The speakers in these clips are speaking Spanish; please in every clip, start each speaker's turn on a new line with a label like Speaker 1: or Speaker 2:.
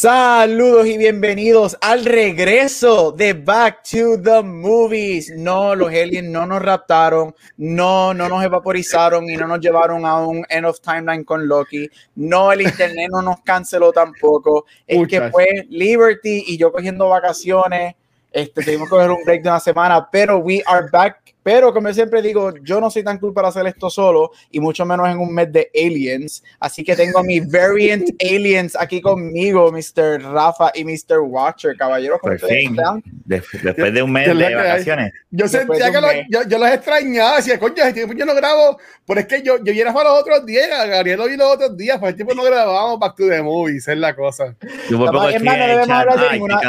Speaker 1: Saludos y bienvenidos al regreso de Back to the Movies. No, los aliens no nos raptaron, no, no nos evaporizaron y no nos llevaron a un end of timeline con Loki. No, el internet no nos canceló tampoco. Es que fue Liberty y yo cogiendo vacaciones. Este, tuvimos que coger un break de una semana, pero we are back pero como siempre digo, yo no soy tan cool para hacer esto solo y mucho menos en un mes de aliens. Así que tengo a mi variant aliens aquí conmigo, Mr. Rafa y Mr. Watcher. Caballeros,
Speaker 2: Por fin, después de un mes de, vacaciones.
Speaker 3: Yo sentía que lo, yo, yo, los extrañaba, decía, coño, yo no grabo, pero es que yo, yo era para los otros días, Gabriel lo vi los otros días, pues el tiempo no grabábamos Back to the Movies, es la cosa.
Speaker 1: Yo no debemos hablar de ninguna...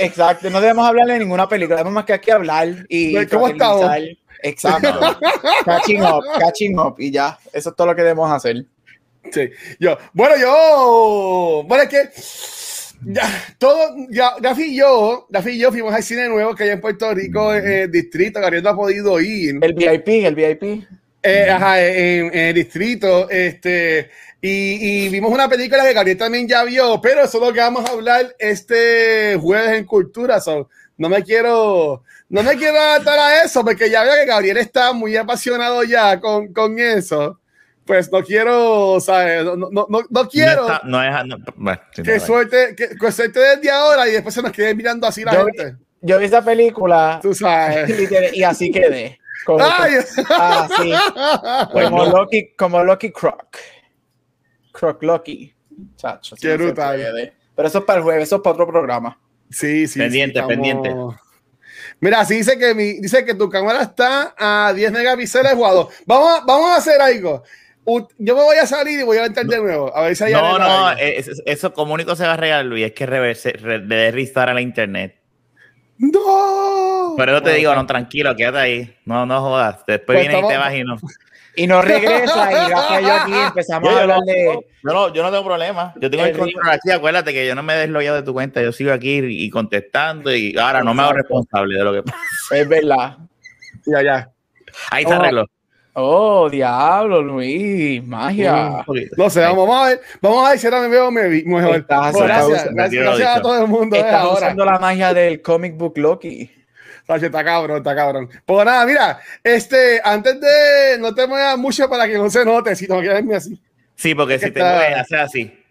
Speaker 1: Exacto, no debemos hablar de ninguna película, tenemos más que aquí hablar y...
Speaker 3: ¿Cómo
Speaker 1: Exacto. catching up, catching up. Y ya, eso es todo lo que debemos hacer.
Speaker 3: Sí, yo, bueno, yo, bueno, es que ya, todo, ya, Gafi y yo, Gafi y yo fuimos al cine nuevo que hay en Puerto Rico, en el distrito, Gabriel no ha podido ir.
Speaker 1: El VIP, el VIP.
Speaker 3: Eh, ajá, en, el distrito, este, y, y, vimos una película que Gabriel también ya vio, pero eso es lo que vamos a hablar este jueves en Cultura, so, no me quiero, no me quiero adaptar a eso porque ya veo que Gabriel está muy apasionado ya con, con eso. Pues no quiero, ¿sabes? No, no, no, no quiero
Speaker 2: no, es, bueno,
Speaker 3: que, suerte, que, que, suerte desde ahora y después se nos quede mirando así la
Speaker 1: yo,
Speaker 3: gente.
Speaker 1: Yo vi esa película
Speaker 3: Tú sabes.
Speaker 1: y así quedé. Como, Ay. Así, como Loki, como Loki Croc. Croc Loki. Chacho,
Speaker 3: Qué brutal.
Speaker 1: Pero eso es para el jueves, eso es para otro programa.
Speaker 3: Sí, sí.
Speaker 2: Pendiente,
Speaker 3: sí,
Speaker 2: pendiente.
Speaker 3: Mira, sí dice que, mi, dice que tu cámara está a 10 megapíxeles jugado. Vamos, a, vamos a hacer algo. Yo me voy a salir y voy a entrar de nuevo. A ver si hay
Speaker 2: No, no, eso, eso como único se va a regalar, Luis, es que reverse, re, de restar a la internet.
Speaker 3: ¡No!
Speaker 2: Pero yo te digo, no, tranquilo, quédate ahí. No, no jodas. Después pues viene y te vas y no.
Speaker 1: Y no regresa y gracias yo aquí empezamos a hablar de...
Speaker 2: Yo no, yo no tengo problema. Yo tengo el, el control aquí. Acuérdate que yo no me he desloyado de tu cuenta. Yo sigo aquí y contestando y ahora no me hago responsable de lo que pasa.
Speaker 1: Es verdad.
Speaker 3: Ya, ya.
Speaker 2: Ahí está
Speaker 1: oh.
Speaker 2: arreglo.
Speaker 1: Oh, diablo, Luis, magia.
Speaker 3: No sé, vamos a ver, vamos a ver si ahora me veo mejor.
Speaker 1: Estás,
Speaker 3: gracias, gracias, gracias a todo el mundo.
Speaker 1: Estás eh, usando la magia del comic book Loki.
Speaker 3: Está cabrón, está cabrón. Pues nada, mira, este, antes de no te muevas mucho para que no se note, si no quieres así.
Speaker 2: Sí, porque si te mueves, hace así.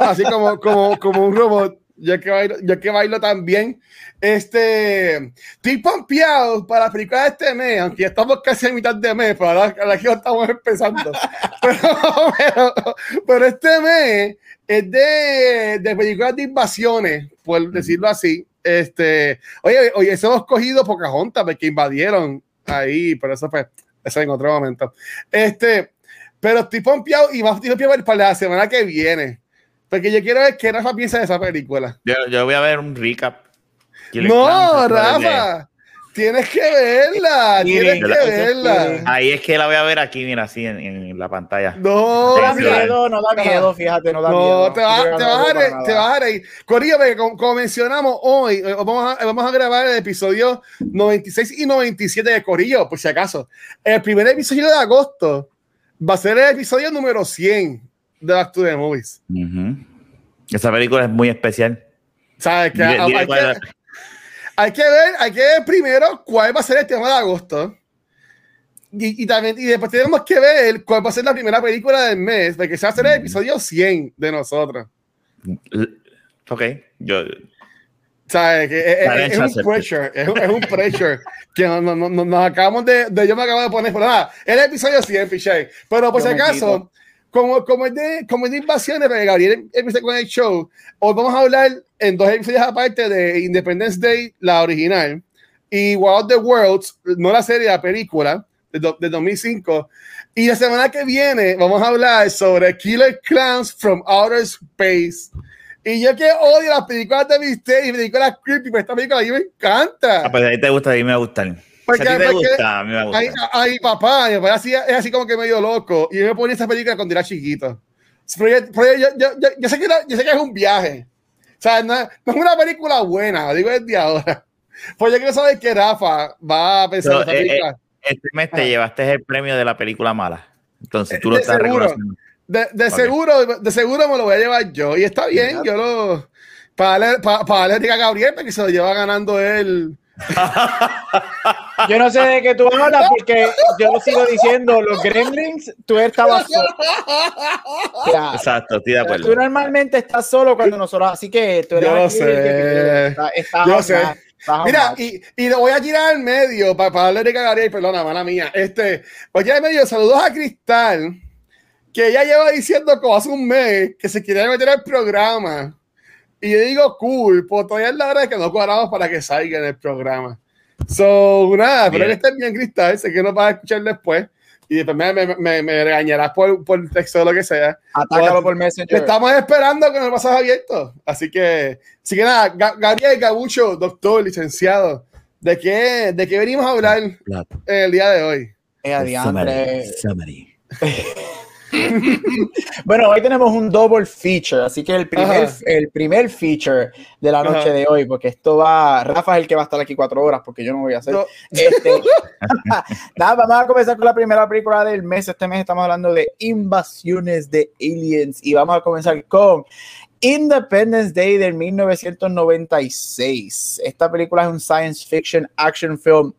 Speaker 3: Así como, como, como un robot. Yo que bailo, yo que bailo también. Este, estoy pompeado para la película de este mes, aunque estamos casi a mitad de mes, pero ahora, ahora que estamos empezando. pero, pero, pero, este mes es de, de películas de invasiones, por decirlo así. Este, oye, oye, eso hemos cogido Pocahontas porque invadieron ahí, pero eso fue, eso en otro momento. Este, pero estoy pompeado y más estoy pompeado para la semana que viene. Porque yo quiero ver qué Rafa piensa de esa película.
Speaker 2: Yo, yo voy a ver un recap.
Speaker 3: No, Rafa. Tienes que verla, tienes que verla.
Speaker 2: Ahí es que la voy a ver aquí, mira, así en, en la pantalla.
Speaker 3: No,
Speaker 1: no da miedo, no da miedo, fíjate, no da
Speaker 3: no,
Speaker 1: miedo.
Speaker 3: Te vas te va a reír, te vas a reír. Como, como, mencionamos hoy, vamos a, vamos a grabar el episodio 96 y 97 de Corillo, por si acaso. El primer episodio de agosto va a ser el episodio número 100 de Back to the Movies.
Speaker 2: Uh -huh. Esa película es muy especial.
Speaker 3: ¿Sabes? Que, hay, que, ver, hay que ver primero cuál va a ser el tema de agosto. Y, y, también, y después tenemos que ver cuál va a ser la primera película del mes, porque se va a ser el episodio 100 de nosotros.
Speaker 2: Ok, yo.
Speaker 3: ¿Sabes? Que es, es, es, un pressure, es, un, es un pressure que nos, nos, nos, nos acabamos de, de, Yo me acabo de poner, pero nada, el episodio 100, Piché. Pero por si acaso, como, como, es de, como es de invasiones, porque Gabriel empieza con el show, hoy vamos a hablar en dos episodios aparte de Independence Day, la original, y of the Worlds, no la serie, la película de, de 2005. Y la semana que viene vamos a hablar sobre Killer Clowns from Outer Space. Y yo que odio las películas de misterio y películas creepy, pero esta película a mí me encanta.
Speaker 2: Ah, pues ahí te gusta, a mí me gustan.
Speaker 3: Porque,
Speaker 2: a ti te
Speaker 3: porque
Speaker 2: gusta, a mí me gusta.
Speaker 3: Papá, mi papá así, es así como que medio loco. Y yo me ponía esa película cuando era chiquito. Pero yo, pero yo, yo, yo- sé que era- yo sé que es un viaje. O sea, no, no es una película buena, lo digo desde ahora. Pues yo quiero saber que Rafa va a pensar en
Speaker 2: Pero,
Speaker 3: esta
Speaker 2: eh,
Speaker 3: película.
Speaker 2: Este mes te
Speaker 3: Ah.
Speaker 2: llevaste el premio de la película mala. Entonces tú lo
Speaker 3: De
Speaker 2: estás
Speaker 3: seguro.
Speaker 2: reconociendo.
Speaker 3: De, de
Speaker 2: ok.
Speaker 3: seguro, de seguro me lo voy a llevar yo. Y está bien, yo lo. Para darle, para, para darle a Gabriel, porque se lo lleva ganando él.
Speaker 1: Yo no sé de qué tú hablas porque yo lo sigo diciendo, los gremlins, tú estabas solo.
Speaker 2: Exacto, estoy de acuerdo.
Speaker 1: tú normalmente estás solo cuando nosotros, así que tú eres
Speaker 3: Yo
Speaker 1: que-
Speaker 3: sé.
Speaker 1: está-
Speaker 3: Yo sé. Mira, y, y lo voy a tirar al medio para, para darle a Gabriel, perdona, mala mía. Este, voy al medio, saludos a Cristal, que ella lleva diciendo como hace un mes que se quiere meter al programa. Y yo digo, cool, pues todavía es la hora de que no cuadramos para que salga en el programa. So, nada, espero que estés bien, Cristal. Sé que nos vas a escuchar después. Y después me, me, me, me regañarás por, por texto o lo que sea.
Speaker 1: Atácalo por
Speaker 3: Te
Speaker 1: Messenger.
Speaker 3: estamos esperando con el pasaje abierto. Así que, así que nada, Ga- Gabriel Gabucho, doctor, licenciado, ¿de qué, ¿de qué venimos a hablar el día de hoy?
Speaker 1: Eh, adiantre. Bueno, hoy tenemos un double feature, así que el primer,
Speaker 3: Ajá.
Speaker 1: el primer feature de la noche
Speaker 3: Ajá.
Speaker 1: de hoy, porque esto va, Rafa es el que va a estar aquí cuatro horas, porque yo no voy a hacer.
Speaker 3: No,
Speaker 1: Este, nada, vamos a comenzar con la primera película del mes. Este mes estamos hablando de invasiones de aliens y vamos a comenzar con Independence Day del 1996. Esta película es un science fiction action film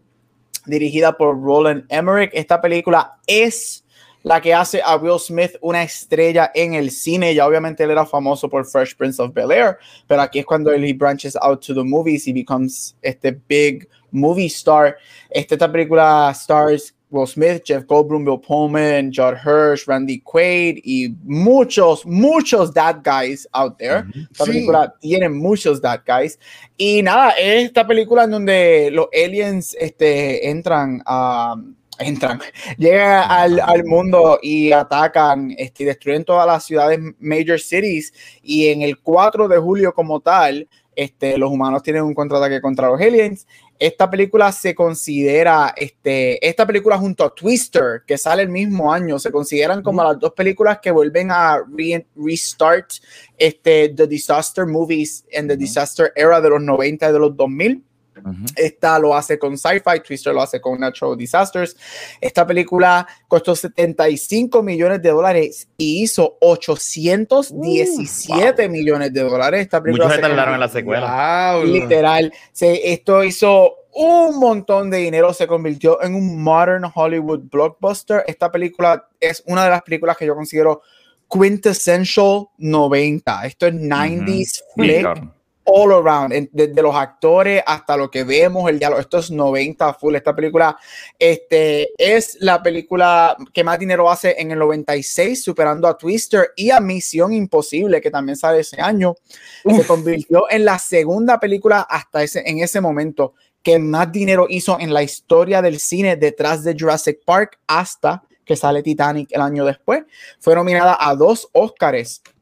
Speaker 1: dirigida por Roland Emmerich. Esta película es la que hace a Will Smith una estrella en el cine. Ya obviamente él era famoso por Fresh Prince of Bel Air, pero aquí es cuando él he branches out to the movies y becomes este big movie star. Este, esta película stars Will Smith, Jeff Goldblum, Bill Pullman, Judd Hirsch, Randy Quaid y muchos, muchos that guys out there. Esta
Speaker 3: Sí.
Speaker 1: película tiene muchos that guys. Y nada, es esta película en donde los aliens este, entran a. Entran, llegan al, al mundo y atacan este, y destruyen todas las ciudades major cities. Y en el 4 de julio, como tal, este, los humanos tienen un contraataque contra los aliens. Esta película se considera, este, esta película junto a Twister, que sale el mismo año, se consideran como las dos películas que vuelven a re- restart este, The Disaster Movies en The Disaster Era de los 90 y de los 2000.
Speaker 2: Ujú.
Speaker 1: Esta lo hace con Sci-Fi, Twister lo hace con Natural Disasters. Esta película costó 75 millones de dólares y hizo 817 millones de dólares. Esta película
Speaker 2: Muchos se tardaron en la secuela.
Speaker 3: Diablo.
Speaker 1: Literal, se, esto hizo un montón de dinero, se convirtió en un modern Hollywood blockbuster. Esta película es una de las películas que yo considero quintessential 90. Esto es 90s
Speaker 2: Sí,
Speaker 1: flick
Speaker 2: cabrón.
Speaker 1: All around, en- desde los actores hasta lo que vemos, el diálogo, esto es 90 full, esta película este, es la película que más dinero hace en el 96, superando a Twister y a Misión Imposible, que también sale ese año, se convirtió en la segunda película hasta ese, en ese momento que más dinero hizo en la historia del cine detrás de Jurassic Park hasta que sale Titanic el año después. Fue nominada a dos Oscars convir-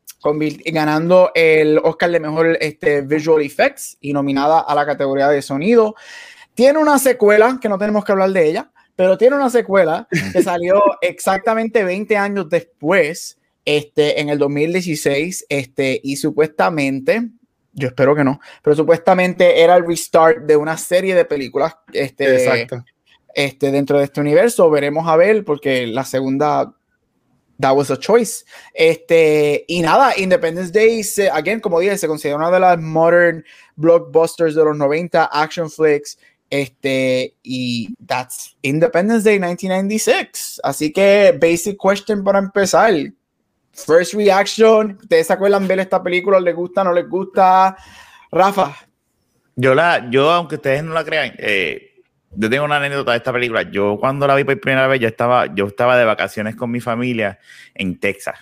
Speaker 1: ganando el Oscar de Mejor este, Visual Effects y nominada a la categoría de sonido. Tiene una secuela, que no tenemos que hablar de ella, pero tiene una secuela que salió exactamente 20 años después, este, en el 2016, este, y supuestamente, yo espero que no, pero supuestamente era el restart de una serie de películas este,
Speaker 3: Exacto.
Speaker 1: este, dentro de este universo. Veremos a ver, porque la segunda, that was a choice. Este, y nada, Independence Day, se, again, como dije, se considera una de las modern blockbusters de los 90, action flicks. Este, y that's Independence Day 1996. Así que, basic question para empezar. First reaction, ¿ustedes se acuerdan ver esta película? ¿Les gusta? ¿No les gusta? Rafa,
Speaker 2: Yo, la, yo, aunque ustedes no la crean, eh, yo tengo una anécdota de esta película. Yo cuando la vi por primera vez, yo estaba, yo estaba de vacaciones con mi familia en Texas.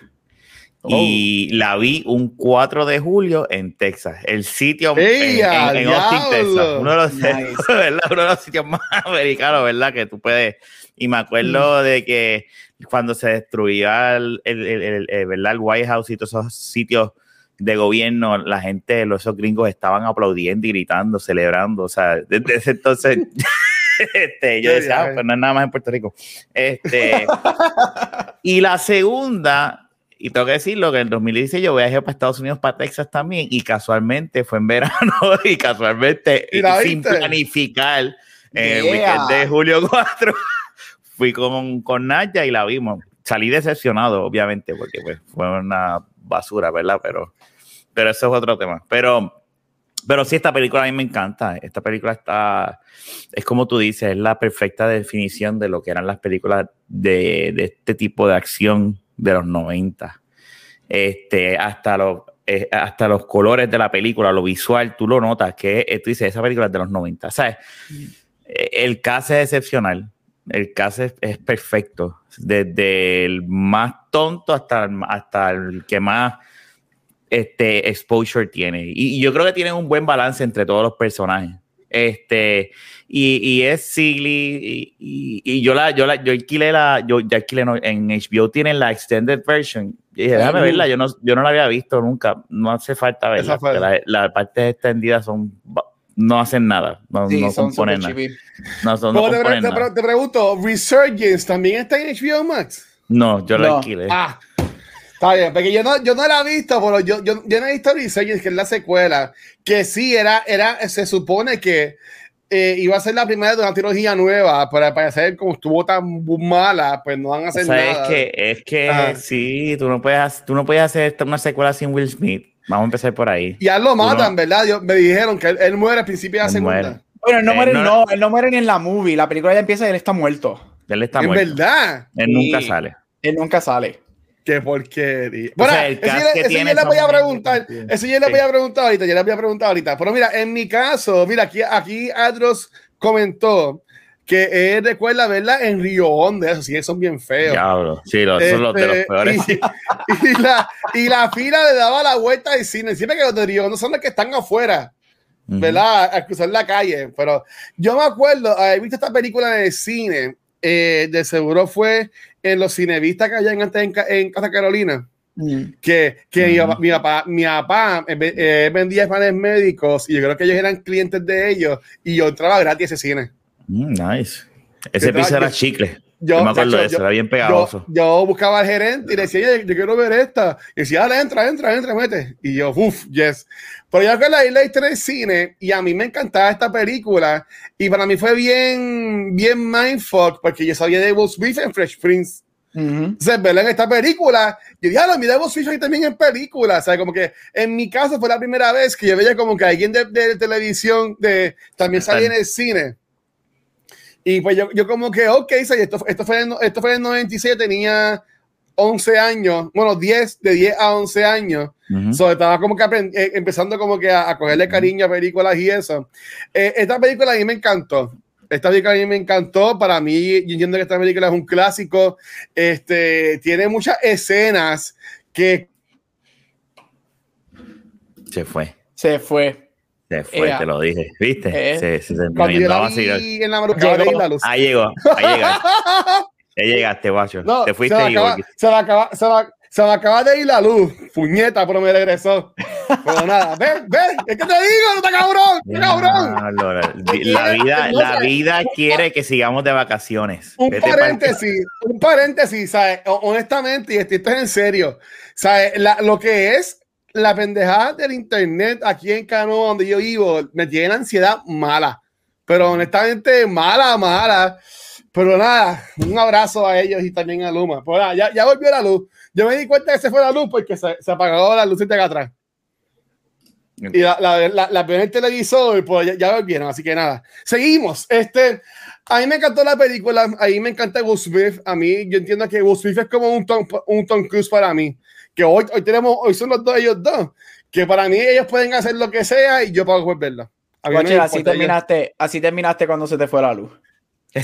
Speaker 2: Y la vi un 4 de julio en Texas, el sitio en,
Speaker 3: ¡Ey,
Speaker 2: en- en Austin! Texas. Uno de, los,
Speaker 1: Nice.
Speaker 2: ¿verdad? Uno de los sitios más americanos, ¿verdad? Que tú puedes. Y me acuerdo de que cuando se destruía el, el- el- el- el- ¿verdad? el White House y todos esos sitios de gobierno, la gente, los esos gringos estaban aplaudiendo y gritando, celebrando. O sea, desde ese entonces Este, yo decía, ah, pues no es nada más en Puerto Rico. Este, y la segunda, y tengo que decirlo, que en el 2016 yo viajé para Estados Unidos, para Texas también, y casualmente fue en verano, y casualmente,
Speaker 3: ¿Y
Speaker 2: sin
Speaker 3: viste?
Speaker 2: planificar, en el
Speaker 1: Yeah.
Speaker 2: weekend de julio 4, fui con, con Naya y la vimos. Salí decepcionado, obviamente, porque pues, fue una basura, ¿verdad? Pero, pero eso es otro tema. Pero, pero sí, esta película a mí me encanta. Esta película está, es como tú dices, es la perfecta definición de lo que eran las películas de, de este tipo de acción de los 90. Este, hasta los, eh, hasta los colores de la película, lo visual, tú lo notas, que eh, tú dices, esa película es de los 90. ¿Sabes? Eh, El cast es excepcional. El cast es, es perfecto. Desde el más tonto hasta, hasta el que más este, exposure tiene. Y, y yo creo que tienen un buen balance entre todos los personajes. Este, y, y es silly. Y, y- yo la, yo la, yo alquilé la, yo ya alquilé no, en HBO tienen la extended version. Y dije, déjame verla, yo no, yo no la había visto nunca. No hace falta verla. Porque La, las partes extendidas son no hacen nada. No,
Speaker 1: Sí,
Speaker 2: no
Speaker 1: son
Speaker 2: componen nada. No, son- no componen
Speaker 3: te
Speaker 2: nada.
Speaker 3: te pregunto, Resurgence también está en HBO Max.
Speaker 2: No, yo la alquilé.
Speaker 3: Ah, está bien, porque yo no, yo no la he visto, pero yo, yo, yo no he visto Resurgence, que es la secuela, que sí era, era se supone que eh, iba a ser la primera de una trilogía nueva, pero para ser como estuvo tan mala, pues no van a
Speaker 2: O
Speaker 3: hacer
Speaker 2: sea,
Speaker 3: nada.
Speaker 2: es que, es que sí, tú no, puedes, hacer- tú no puedes hacer una secuela sin Will Smith. Vamos a empezar por ahí.
Speaker 3: Y a él lo matan,
Speaker 2: no-
Speaker 3: ¿verdad? Yo- me dijeron que él, él muere al principio de la
Speaker 2: Él
Speaker 3: segunda.
Speaker 2: muere.
Speaker 1: Bueno, él no
Speaker 2: Eh,
Speaker 1: muere,
Speaker 2: no-
Speaker 1: no, él no muere ni en la movie. La película ya empieza y él está muerto.
Speaker 2: Él está
Speaker 3: Es
Speaker 2: muerto.
Speaker 3: verdad.
Speaker 2: Él nunca
Speaker 1: Sí.
Speaker 2: sale.
Speaker 1: Él nunca sale.
Speaker 3: Qué porquería. Bueno,
Speaker 2: sea, el
Speaker 3: eso
Speaker 2: que
Speaker 3: eso yo le voy a preguntar. Eso yo le
Speaker 2: Sí.
Speaker 3: voy a preguntar ahorita. Yo le voy a preguntar ahorita. Pero mira, en mi caso, mira, aquí, aquí Adros comentó que él recuerda verla en Río Hondo. Eso sí, son bien feos.
Speaker 2: Diablo. Sí, los, son los de los
Speaker 3: Este,
Speaker 2: peores.
Speaker 3: Y, y la, y la fila le daba la vuelta al cine. Siempre que los de Río Hondo son los que están afuera. ¿verdad? Al cruzar la calle. Pero yo me acuerdo, haber visto esta película en el cine, eh, de seguro fue en los cinevistas que hayan antes en, en Casa Carolina, que, que mi,
Speaker 2: Ujú.
Speaker 3: papá- mi papá, mi papá eh, eh, vendía planes médicos y yo creo que ellos eran clientes de ellos y yo entraba gratis a ese cine.
Speaker 2: Mm, nice. Ese piso era chicle.
Speaker 3: Yo,
Speaker 2: Yo, me acuerdo de eso,
Speaker 3: yo-
Speaker 2: era bien
Speaker 3: yo,
Speaker 2: pegajoso.
Speaker 3: yo buscaba al gerente y le decía, "Oye, yo quiero ver esta. Y decía, dale, entra, entra, entra, mete. Y yo, uff, yes. Pero yo que la isla en el cine y a mí me encantaba esta película y para mí fue bien, bien mindfuck porque yo sabía de Will Smith en Fresh Prince.
Speaker 1: Ujú.
Speaker 3: Entonces, verla en esta película, yo dije, ah, mira, Will Smith ahí también en película. O sea, como que en mi caso fue la primera vez que yo veía como que alguien de, de televisión de, también salía en el cine. Y pues yo, yo como que, ok, esto, esto, fue en, esto fue en el 97, tenía 11 años, bueno, 10, de 10 a 11 años.
Speaker 2: Ujú.
Speaker 3: So, estaba como que aprend- eh, empezando como que a, a cogerle cariño a películas y eso. Eh, esta película a mí me encantó. Esta película a mí me encantó. Para mí, yo entiendo que esta película es un clásico. Este, tiene muchas escenas que
Speaker 2: Se fue.
Speaker 1: Se fue.
Speaker 2: Se fue,
Speaker 1: Ea.
Speaker 2: te lo dije. ¿Viste?
Speaker 1: Eh.
Speaker 2: Se, se, se
Speaker 3: cuando yo la
Speaker 2: así.
Speaker 3: en la
Speaker 1: Llegó.
Speaker 3: de la luz.
Speaker 2: Ahí llegó. Ahí llegaste. Ya llegaste, guacho.
Speaker 3: No,
Speaker 2: te
Speaker 3: se
Speaker 2: fuiste
Speaker 3: me,
Speaker 2: y
Speaker 3: acaba, se, me acaba, se, me, se me acaba de ir la luz. Puñeta, pero me regresó. Pero nada, ven, ven, es que te digo, no está cabrón, está cabrón.
Speaker 2: Diablo, la, la vida, la vida quiere que sigamos de vacaciones.
Speaker 3: Un
Speaker 2: Vete
Speaker 3: paréntesis, un paréntesis, ¿sabes? Honestamente, y esto esto es en serio, ¿sabes? La- lo que es la pendejada del internet aquí en Canoa, donde yo vivo, me tiene ansiedad mala, pero honestamente mala, mala. Pero nada, un abrazo a ellos y también a Luma. Pues nada, ya, ya volvió la luz. Yo me di cuenta que se fue la luz porque se, se apagó la luz de acá atrás. Y la, la, la, la en el televisor pues ya, ya volvieron, así que nada. Seguimos. Este, a mí me encantó la película, a mí me encanta Will Smith. A mí, yo entiendo que Will Smith es como un Tom, un Tom Cruise para mí. Que hoy, hoy tenemos, hoy son los dos, ellos dos. Que para mí ellos pueden hacer lo que sea y yo puedo poder verla. No
Speaker 1: así terminaste, así terminaste cuando se te fue la luz.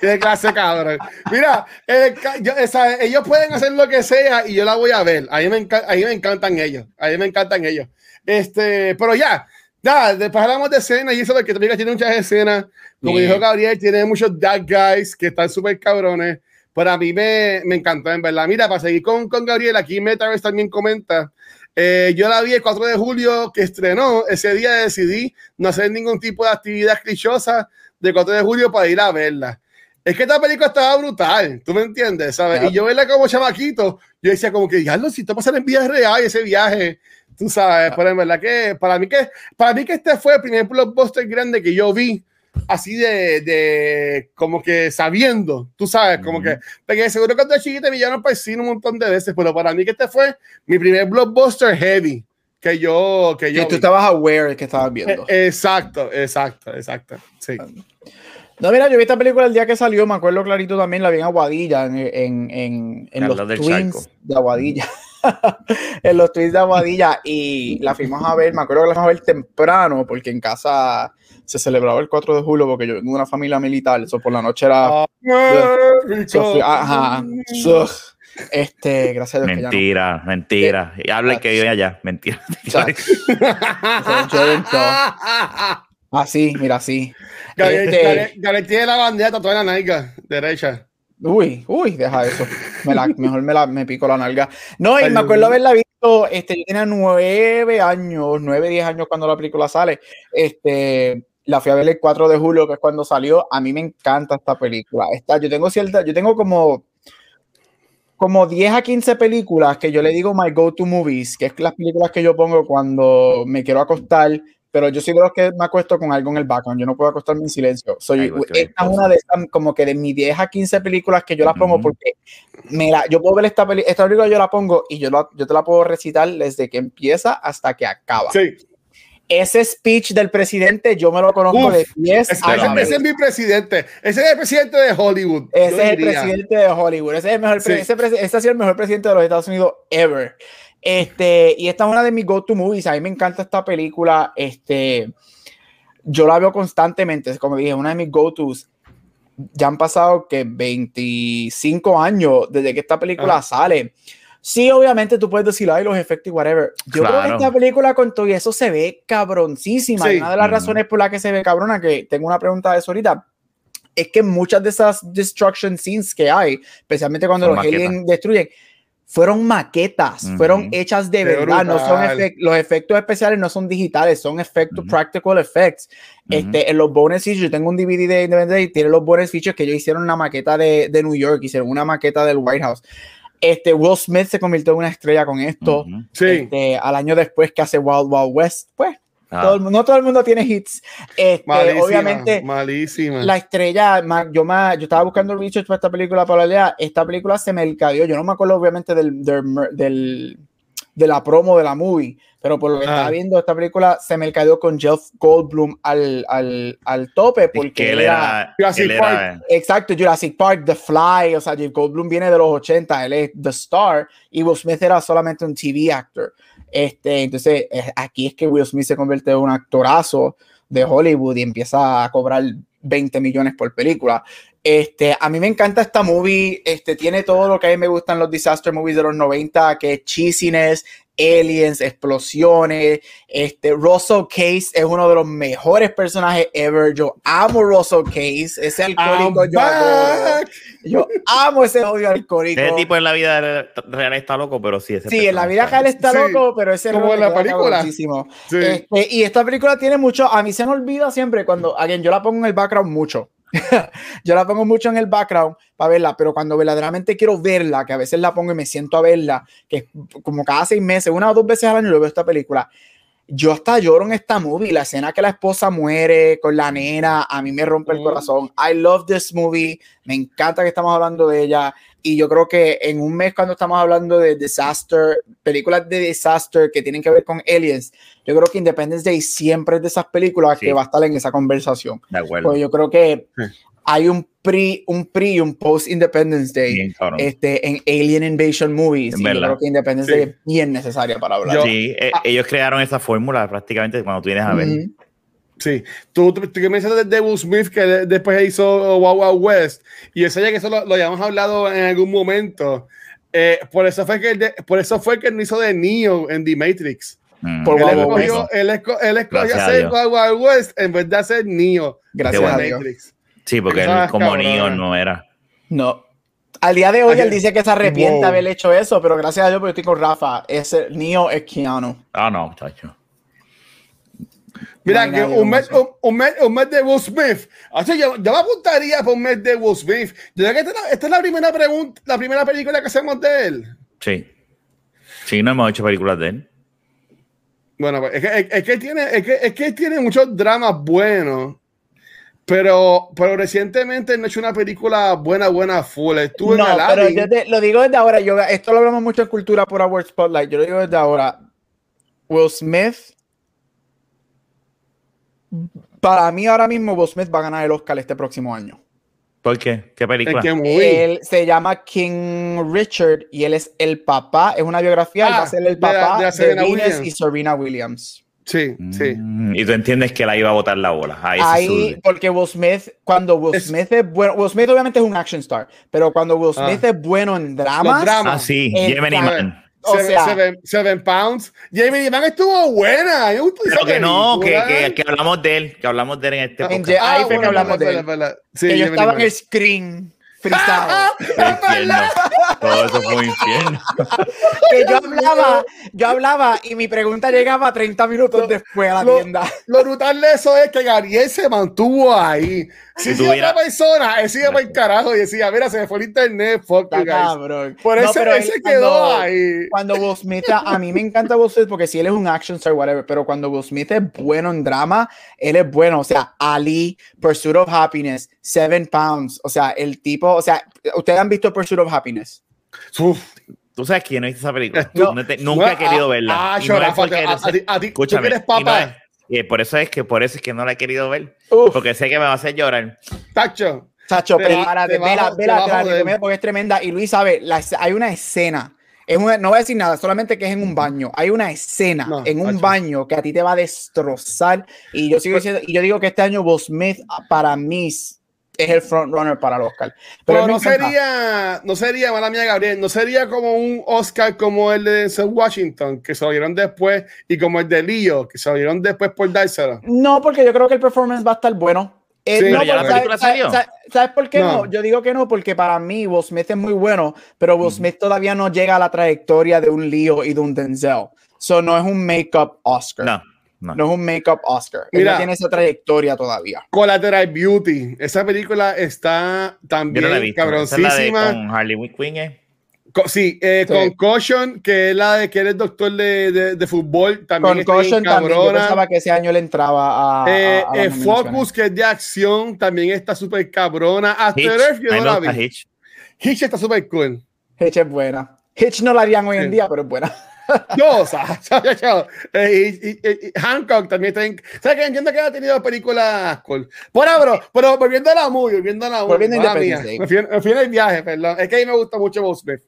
Speaker 3: Qué clase, cabrón. Mira, el yo- esa- ellos pueden hacer lo que sea y yo la voy a ver. A mí me, enca- a mí me encantan ellos. A mí me encantan ellos. Este, pero ya, ya, después hablamos de escenas y eso porque también tiene muchas escenas. Como
Speaker 1: Bien.
Speaker 3: dijo Gabriel, tiene muchos dad guys que están súper cabrones. Pero a mí me, me encantó, en verdad. Mira, para seguir con, con Gabriel, aquí Metaverse también comenta Eh, yo la vi el 4 de julio que estrenó. Ese día decidí no hacer ningún tipo de actividad clichosa de 4 de julio para ir a verla. Es que esta película estaba brutal, ¿tú me entiendes? ¿sabes? Y yo verla como chamaquito, yo decía como que, diablo, si te pasar en vida real ese viaje, tú sabes, pero en verdad que para mí que, para mí que este fue el primer blockbuster grande que yo vi así de, de, como que sabiendo, tú sabes, como que, porque seguro que cuando chiquita me llevaron para el cine un montón de veces, pero para mí que este fue mi primer blockbuster heavy que yo, que yo.
Speaker 1: Que tú estabas aware de que estabas viendo.
Speaker 3: Eh, exacto, exacto, exacto, sí.
Speaker 1: No, mira, yo vi esta película el día que salió, me acuerdo clarito también, la vi en Aguadilla, en, en, en, en los Twins de Aguadilla. en los Twins de Aguadilla y la fuimos a ver, me acuerdo que la fuimos a ver temprano porque en casa se celebraba el 4 de julio porque yo vengo de una familia militar, eso por la noche era... Ah, ajá, este, gracias a
Speaker 2: Dios. Mentira, que mentira. Y habla que yo allá, mentira.
Speaker 1: Así, mira, así.
Speaker 3: Gabriel, este, tiene la bandera tatuada en la nalga derecha.
Speaker 1: Uy, uy, deja eso. Me la, mejor me, la, me pico la nalga. No, y me acuerdo haberla visto, este, yo tenía nueve años, nueve, diez años cuando la película sale. Este, la fui a ver el 4 de julio, que es cuando salió. A mí me encanta esta película. Esta, yo tengo cierta, yo tengo como, como 10 a 15 películas que yo le digo my go-to movies, que es las películas que yo pongo cuando me quiero acostar pero yo soy de los que me acuesto con algo en el background, yo no puedo acostarme en silencio. Soy, esta es una de esas, como que de mis 10 a 15 películas que yo las pongo porque me la, yo puedo ver esta, esta película, yo la pongo y yo, yo te la puedo recitar desde que empieza hasta que acaba.
Speaker 3: Sí.
Speaker 1: Ese speech del presidente yo me lo conozco de 10
Speaker 3: años. Ese es mi presidente. Ese es el presidente de Hollywood.
Speaker 1: Ese es el presidente de Hollywood. Ese es el mejor ese, ese ha sido el mejor presidente de los Estados Unidos ever. Este, y esta es una de mis go-to movies. A mí me encanta esta película. Este, yo la veo constantemente. Como dije, una de mis go-tos. Ya han pasado que 25 años desde que esta película sale. Sí, obviamente tú puedes decir, ay, los efectos y whatever. Yo creo que esta película con todo y eso se ve cabroncísima. una de las razones por las que se ve cabrona, que tengo una pregunta de eso ahorita, es que muchas de esas destruction scenes que hay, especialmente cuando los aliens destruyen, fueron maquetas, fueron hechas de verdad, no son los efectos especiales no son digitales, son efectos practical effects. Este, en los bonus features, yo tengo un DVD de Independence y tiene los bonus features que ellos hicieron una maqueta de, de, New York, hicieron una maqueta del White House. Este, Will Smith se convirtió en una estrella con esto.
Speaker 3: sí.
Speaker 1: Este, al año después que hace Wild Wild West, pues Ah. no todo el mundo tiene hits. Este, obviamente,
Speaker 3: malísima.
Speaker 1: la estrella, yo, más, yo estaba buscando research para esta película para la Esta película se mercadeó. Yo no me acuerdo, obviamente, del, del, de la promo de la movie, pero por lo que estaba ah. viendo, esta película se mercadeó con Jeff Goldblum al, al, al tope. Porque
Speaker 2: él era,
Speaker 1: Jurassic Park. Exacto, Jurassic Park, The Fly. O sea, Jeff Goldblum viene de los 80, él es The Star, y Will Smith era solamente un TV actor. Este, entonces, eh, aquí es que Will Smith se convierte en un actorazo de Hollywood y empieza a cobrar 20 millones por película. Este, a mí me encanta esta movie, este, tiene todo lo que a mí me gustan los disaster movies de los 90, que es cheesiness, aliens, explosiones. Este, Russell Case es uno de los mejores personajes ever. Yo amo Russell Case, ese alcohólico. Yo, yo, amo ese odio alcohólico.
Speaker 2: Ese tipo en la vida real está loco, pero sí. Ese
Speaker 1: sí, en la vida real está loco, pero ese
Speaker 3: como en la película.
Speaker 1: Este, y esta película tiene mucho. A mí se me olvida siempre cuando alguien yo la pongo en el background mucho. yo la pongo mucho en el background para verla, pero cuando verdaderamente quiero verla, que a veces la pongo y me siento a verla, que como cada seis meses, una o dos veces al año lo veo esta película. Yo hasta lloro en esta movie, la escena que la esposa muere con la nena, a mí me rompe el corazón. I love this movie, me encanta que estamos hablando de ella y yo creo que en un mes cuando estamos hablando de disaster, películas de disaster que tienen que ver con aliens, yo creo que Independence Day siempre es de esas películas que va a estar en esa conversación.
Speaker 2: De acuerdo.
Speaker 1: Pues yo creo que hay un pre, un pre y un post Independence Day este, en Alien Invasion Movies. Y yo creo que Independence Day es bien necesaria para hablar.
Speaker 2: sí, eh, ellos crearon esa fórmula prácticamente cuando tú vienes a ver.
Speaker 3: Sí, tú, tú, que mencionaste de Devil Smith que después hizo Wow Wow West y eso ya que eso lo, lo habíamos hablado en algún momento. Eh, por eso fue que él, por eso fue que él hizo de Neo en The Matrix. Mm, por él, escogió, él, escogió hacer Wow Wow West en vez de hacer Neo.
Speaker 1: Gracias a Dios. Matrix.
Speaker 2: Sí, porque él como Neo no era.
Speaker 1: No. Al día de hoy él dice que se arrepiente
Speaker 3: wow.
Speaker 1: de haber hecho eso, pero gracias a Dios porque estoy con Rafa. Ese Neo es Keanu.
Speaker 2: Ah, no, muchacho.
Speaker 3: Mira,
Speaker 1: No
Speaker 3: que un mes, un, un mes, un mes de Will Smith. Sea, yo, yo me apuntaría por un mes de Will Smith. Yo creo que esta, es la- esta es la primera pregunta, la primera película que hacemos de él.
Speaker 2: Sí. Sí, no hemos hecho películas de él.
Speaker 3: Bueno, pues, es que, es, es que tiene, es que, es que tiene muchos dramas buenos. Pero, pero recientemente no he hecho una película buena, buena, full. Estuve
Speaker 1: No,
Speaker 3: en
Speaker 1: pero
Speaker 3: Aladdin.
Speaker 1: yo te- lo digo desde ahora. Yo, esto lo hablamos mucho en Cultura por Award Spotlight. Yo lo digo desde ahora. Will Smith. Para mí, ahora mismo, Will Smith va a ganar el Oscar este próximo año.
Speaker 2: ¿Por qué? ¿Qué película?
Speaker 1: Él se llama King Richard y él es el papá. Es una biografía y va
Speaker 3: Ah,
Speaker 1: a ser el papá
Speaker 3: de
Speaker 1: de,
Speaker 3: la Serena
Speaker 1: Venus
Speaker 3: Williams.
Speaker 1: y Serena Williams.
Speaker 3: Sí, sí.
Speaker 2: Mm, Y tú entiendes que la iba a botar la bola. Ahí,
Speaker 1: Ahí, porque Will Smith, cuando Will
Speaker 3: Es-
Speaker 1: Smith es bueno, Will Smith obviamente es un action star, pero cuando Will Smith
Speaker 3: Ah.
Speaker 1: es bueno en dramas,
Speaker 3: dramas.
Speaker 2: Ah, sí, Gemini Man.
Speaker 1: o
Speaker 3: seven,
Speaker 1: sea-
Speaker 3: seven- seven pounds. Jamie Lee estuvo buena.
Speaker 2: Pero que no, que, que, que hablamos de él, que hablamos de él en este
Speaker 1: En
Speaker 2: podcast.
Speaker 1: Je- ahí fue que
Speaker 3: bueno,
Speaker 1: hablamos de él.
Speaker 3: verdad, verdad. Sí,
Speaker 1: que yo estaba en el screen frisado.
Speaker 2: Infierno. Todo eso fue un infierno.
Speaker 1: que yo hablaba, yo hablaba y mi pregunta llegaba 30 minutos
Speaker 3: Lo-
Speaker 1: después a la
Speaker 3: lo-
Speaker 1: tienda.
Speaker 3: Lo brutal de eso es que Gabriel se mantuvo ahí. Si
Speaker 2: tuviera-
Speaker 3: otra persona, él sigue para el carajo y decía, mira, se me fue el internet, fuck you
Speaker 1: Está
Speaker 3: guys.
Speaker 1: cabrón.
Speaker 3: Por
Speaker 1: No,
Speaker 3: eso él
Speaker 1: él
Speaker 3: se quedó
Speaker 1: cuando-
Speaker 3: ahí.
Speaker 1: Cuando Will Smith, a a mí me encanta Will Smith porque si él es un action star, whatever, pero cuando Will Smith es bueno en drama, él es bueno. O sea, Ali, Pursuit of Happiness, Seven Pounds. O sea, el tipo, o sea, ¿ustedes han visto Pursuit of Happiness?
Speaker 3: Uf.
Speaker 2: Tú sabes no he visto esa película.
Speaker 3: No,
Speaker 2: No te- nunca he querido verla.
Speaker 3: Ah,
Speaker 2: no es porque-
Speaker 3: a, a ti, a ti- tú
Speaker 2: Escúchame.
Speaker 3: que eres
Speaker 2: y no
Speaker 3: papá,
Speaker 2: es- y por eso es que por eso es que no la he querido ver.
Speaker 1: Uf,
Speaker 2: Porque sé que me va a hacer llorar.
Speaker 3: Tacho.
Speaker 1: Chacho,
Speaker 3: te va-
Speaker 1: prepárate,
Speaker 3: te va a-
Speaker 1: vela, vela, porque es tremenda. Y Luis sabe, la hay una escena. Es una- no voy a decir nada, solamente que es en un baño. Hay una escena
Speaker 3: No,
Speaker 1: en un
Speaker 3: chacho.
Speaker 1: baño que a ti te va a destrozar. Y yo sigo diciendo, y yo digo que este año Will Smith para mí es el frontrunner para el Oscar. Pero,
Speaker 3: Pero no sería, no sería, mala mía, Gabriel, no sería como un Oscar como el de Denzel Washington, que se lo dieron después, y como el de Leo, que se lo dieron después por dárselo.
Speaker 1: No, porque yo creo que el performance va a estar bueno. Eh,
Speaker 3: Sí,
Speaker 1: no,
Speaker 3: pero ya la
Speaker 1: porque,
Speaker 2: película
Speaker 1: ¿sabes-
Speaker 2: salió.
Speaker 1: ¿sabes, sabes por qué no?
Speaker 3: No.
Speaker 1: Yo digo que no, porque para mí Will Smith es muy bueno, pero Will Smith todavía no llega a la trayectoria de un Leo y de un Denzel. So no es un make-up Oscar.
Speaker 2: No, no.
Speaker 1: No es un make-up Oscar.
Speaker 3: Mira.
Speaker 1: no tiene esa trayectoria todavía.
Speaker 3: Collateral Beauty. Esa película está también
Speaker 2: no. Esa es
Speaker 3: cabroncísima.
Speaker 2: con Harley Quinn. ¿eh?
Speaker 3: Co- sí, eh,
Speaker 1: Sí.
Speaker 3: con Caution, que es la de que eres doctor de, de, de fútbol, también
Speaker 1: Con
Speaker 3: está
Speaker 1: también, yo pensaba que ese año le entraba a,
Speaker 3: Eh,
Speaker 1: a
Speaker 3: eh. Focus, que es de acción, también está súper cabrona. After
Speaker 2: Hitch.
Speaker 3: Earth, yo no la vi.
Speaker 2: Hitch.
Speaker 3: Hitch está súper cool.
Speaker 1: Hitch es buena. Hitch no la harían hoy en
Speaker 3: Sí.
Speaker 1: día, pero es buena.
Speaker 3: Yo, o sea, eh, y, y- y Hancock también está en, ¿Sabes que Entiendo que ha tenido películas cool. Bueno, pero, pero volviendo a la movie, volviendo a la movie. Me fui, me fui en el viaje, perdón. Es que a mí me gusta mucho Will Smith.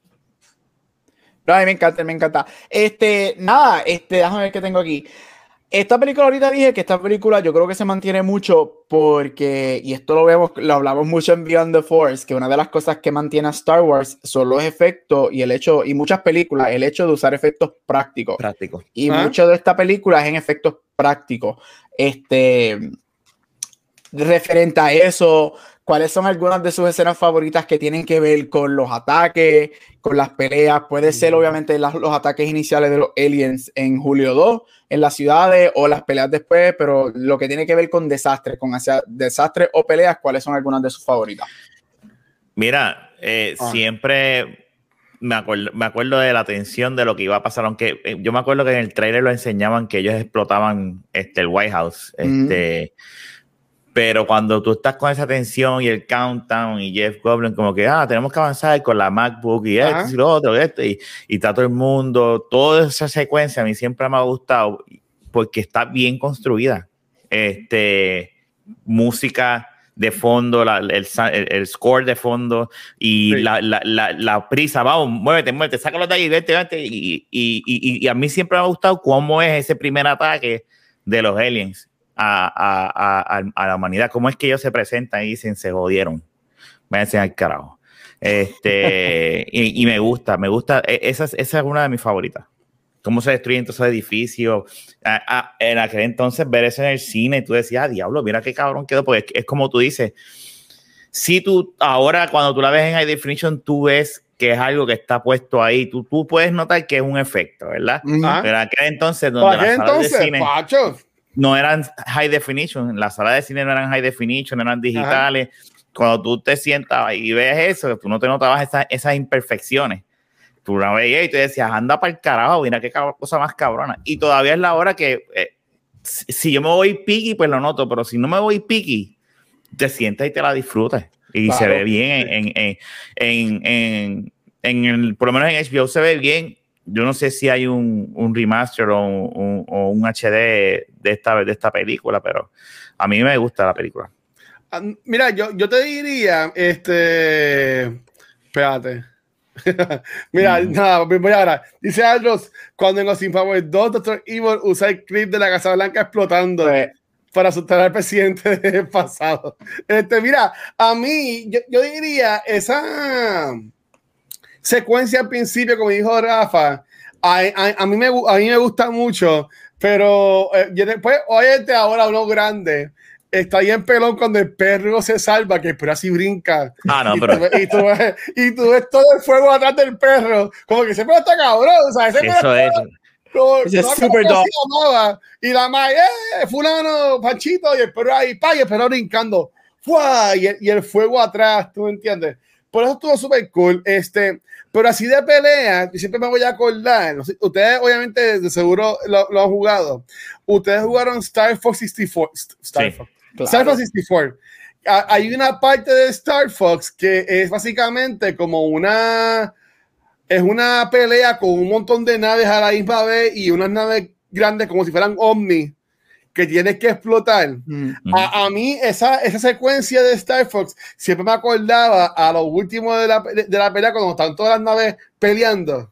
Speaker 1: No, a mí me encanta, me encanta. Este, nada, este, déjame ver qué tengo aquí. Esta película ahorita dije que esta película yo creo que se mantiene mucho porque, y esto lo vemos, lo hablamos mucho en Beyond the Force, que una de las cosas que mantiene a Star Wars son los efectos y el hecho, y muchas películas, el hecho de usar efectos prácticos.
Speaker 2: Práctico.
Speaker 1: Y
Speaker 3: Ah.
Speaker 1: mucho de esta película es en efectos prácticos. Este, referente a eso, ¿cuáles son algunas de sus escenas favoritas que tienen que ver con los ataques, con las peleas? Puede ser obviamente las- los ataques iniciales de los aliens en Julio 2, en las ciudades o las peleas después, pero lo que tiene que ver con desastres, con hacia desastres o peleas, ¿cuáles son algunas de sus favoritas?
Speaker 2: Mira, eh,
Speaker 3: Ah.
Speaker 2: siempre me acuerdo, me acuerdo de la tensión de lo que iba a pasar, aunque eh, yo me acuerdo que en el trailer lo enseñaban que ellos explotaban este, el White House.
Speaker 1: Mm.
Speaker 2: Pero cuando tú estás con esa tensión y el countdown y Jeff Goblin como que, ah, tenemos que avanzar con la MacBook y esto y lo otro, esto, y, y está todo el mundo, toda esa secuencia a mí siempre me ha gustado porque está bien construida. Este, música de fondo, la- el, el- score de fondo y
Speaker 3: Sí.
Speaker 2: la, la- la- prisa, vamos, muévete, muévete, sácalo de ahí, vete, vete. Y, y- y- y a mí siempre me ha gustado cómo es ese primer ataque de los aliens a, a- a- la humanidad, cómo es que ellos se presentan y dicen, se jodieron, váyanse al carajo. Este, y, y me gusta, me gusta, e- esa, es- esa es una de mis favoritas. Cómo se destruyen todos esos edificios. Ah, ah, en aquel entonces ver eso en el cine, tú decías, ah, diablo, mira qué cabrón quedó, porque es, es como tú dices, si tú ahora cuando tú la ves en high definition, tú ves que es algo que está puesto ahí. Tú, tú puedes notar que es un efecto, ¿verdad?
Speaker 3: Ajá.
Speaker 2: Pero aquel entonces, donde
Speaker 3: ¿Para qué
Speaker 2: las salas de
Speaker 3: entonces,
Speaker 2: cine
Speaker 3: Pacho?
Speaker 2: No eran high definition, las salas de cine no eran high definition, eran digitales. Cuando tú te sientas y ves eso, tú no te notabas esas, esas imperfecciones. Tú la veías y te decías, anda para el carajo, mira qué cosa más cabrona. Y todavía es la hora que, eh, si, yo me voy piqui, pues lo noto, pero si no me voy piqui, te sientas y te la disfrutas. Y se ve bien en, en, en, en, en el, por lo menos en HBO se ve bien. Yo no sé si hay un, un remaster o un, un- o un HD de esta, de esta película, pero a mí me gusta la película.
Speaker 3: Ah, Mira, yo, yo te diría, este. Espérate. Mira,
Speaker 2: Mm.
Speaker 3: nada, voy ahora. Dice Andros, cuando en Austin Power 2, Dr. Evil usa el clip de la Casa Blanca explotando
Speaker 1: Pues,
Speaker 3: para asustar al presidente del pasado. Este, mira, a mí, yo, yo diría esa secuencia al principio, como dijo Rafa, a, a- a mí, me, a mí me gusta mucho, pero eh, yo después, oye, ahora uno grande. Está bien pelón cuando el perro se salva, que el perro así brinca.
Speaker 2: Ah, no,
Speaker 3: y,
Speaker 2: pero
Speaker 3: tú, y, tú ves, y tú ves todo el fuego atrás del perro. Como que ese perro está cabrón. O sea, ese perro
Speaker 2: eso es.
Speaker 3: como-
Speaker 1: Ese
Speaker 3: no,
Speaker 1: super
Speaker 3: llamaba. Y la madre, eh, fulano, Panchito, y el perro ahí, pa, y el perro brincando. ¡Fua! Y, el, y el fuego atrás, ¿tú me entiendes? Por eso estuvo súper cool. Este, pero así de pelea, yo siempre me voy a acordar. ustedes, obviamente, de seguro lo, lo han jugado. Ustedes jugaron Star Fox 64. Star
Speaker 2: Sí.
Speaker 3: Fox.
Speaker 1: claro.
Speaker 3: Star Fox 64. Ah, Hay una parte de Star Fox que es básicamente como una. Es una pelea con un montón de naves a la misma vez y unas naves grandes como si fueran Omni que tienes que explotar.
Speaker 1: Mm.
Speaker 3: A, a mí esa, esa secuencia de Star Fox siempre me acordaba a lo último de la, de, de la pelea cuando están todas las naves peleando.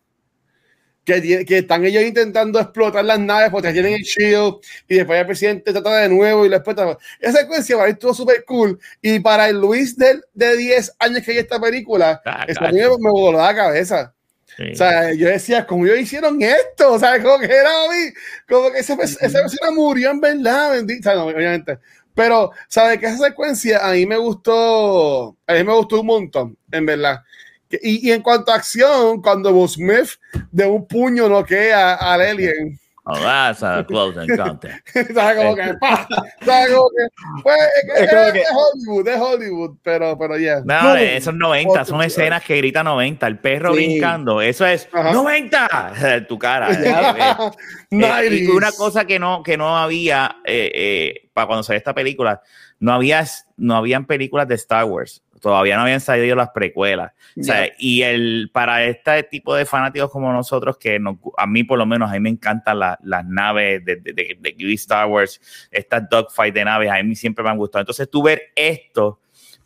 Speaker 3: Que, que están ellos intentando explotar las naves porque tienen el shield y después el presidente trata de nuevo y lo explota. Esa secuencia para mí estuvo súper cool. Y para el Luis de, de 10 años que hay esta película,
Speaker 2: Ah,
Speaker 3: eso a mí me, me voló la cabeza.
Speaker 2: Sí.
Speaker 3: O sea, yo decía, ¿cómo ellos hicieron esto? O sea, como que era como que esa, esa persona murió en verdad, bendita, no, obviamente. Pero, ¿sabes que Esa secuencia a mí me gustó, a mí me gustó un montón, en verdad. Y, y en cuanto a acción, cuando Will Smith de un puño noquea al alien,
Speaker 2: Oh, that's a close encounter.
Speaker 3: ¿sabes? Como que. Como que, pues, es, que-
Speaker 1: Es como
Speaker 3: es
Speaker 1: que-
Speaker 3: de Hollywood, Hollywood, pero, pero ya.
Speaker 2: No, esos 90, son escenas que grita 90, el perro
Speaker 1: Sí.
Speaker 2: brincando, eso es
Speaker 3: Ajá.
Speaker 2: 90, tu cara. eh, y
Speaker 3: 90s.
Speaker 2: una cosa que no, que no había eh, eh, para cuando salió esta película, no había, no habían películas de Star Wars. Todavía no habían salido las precuelas. O sea, y el, para este tipo de fanáticos como nosotros, que nos- a mí por lo menos, a mí me encantan la- las naves de, de, de, de Star Wars, estas dogfight de naves, a mí siempre me han gustado. Entonces tú ver esto,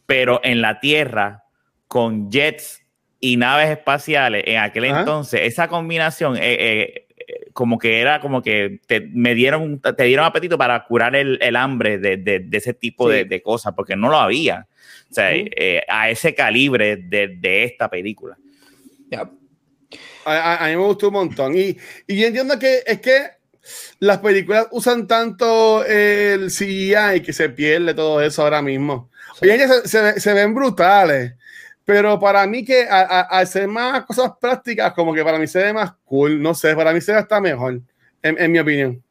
Speaker 2: pero en la Tierra, con jets y naves espaciales, en aquel
Speaker 3: Ajá.
Speaker 2: entonces, esa combinación, eh, eh, como que era como que te, me dieron, te dieron apetito para curar el, el hambre de, de- de ese tipo de,
Speaker 1: Sí.
Speaker 2: de cosas, porque no lo había. O sea, eh, a ese calibre de, de esta película.
Speaker 3: A, a- a mí me gustó un montón. Y, y yo entiendo que es que las películas usan tanto el CGI que se pierde todo eso ahora mismo. Hoy en día se, se ven brutales, pero para mí que al ser más cosas prácticas, como que para mí se ve más cool, no sé, para mí se ve hasta mejor, en, en mi opinión.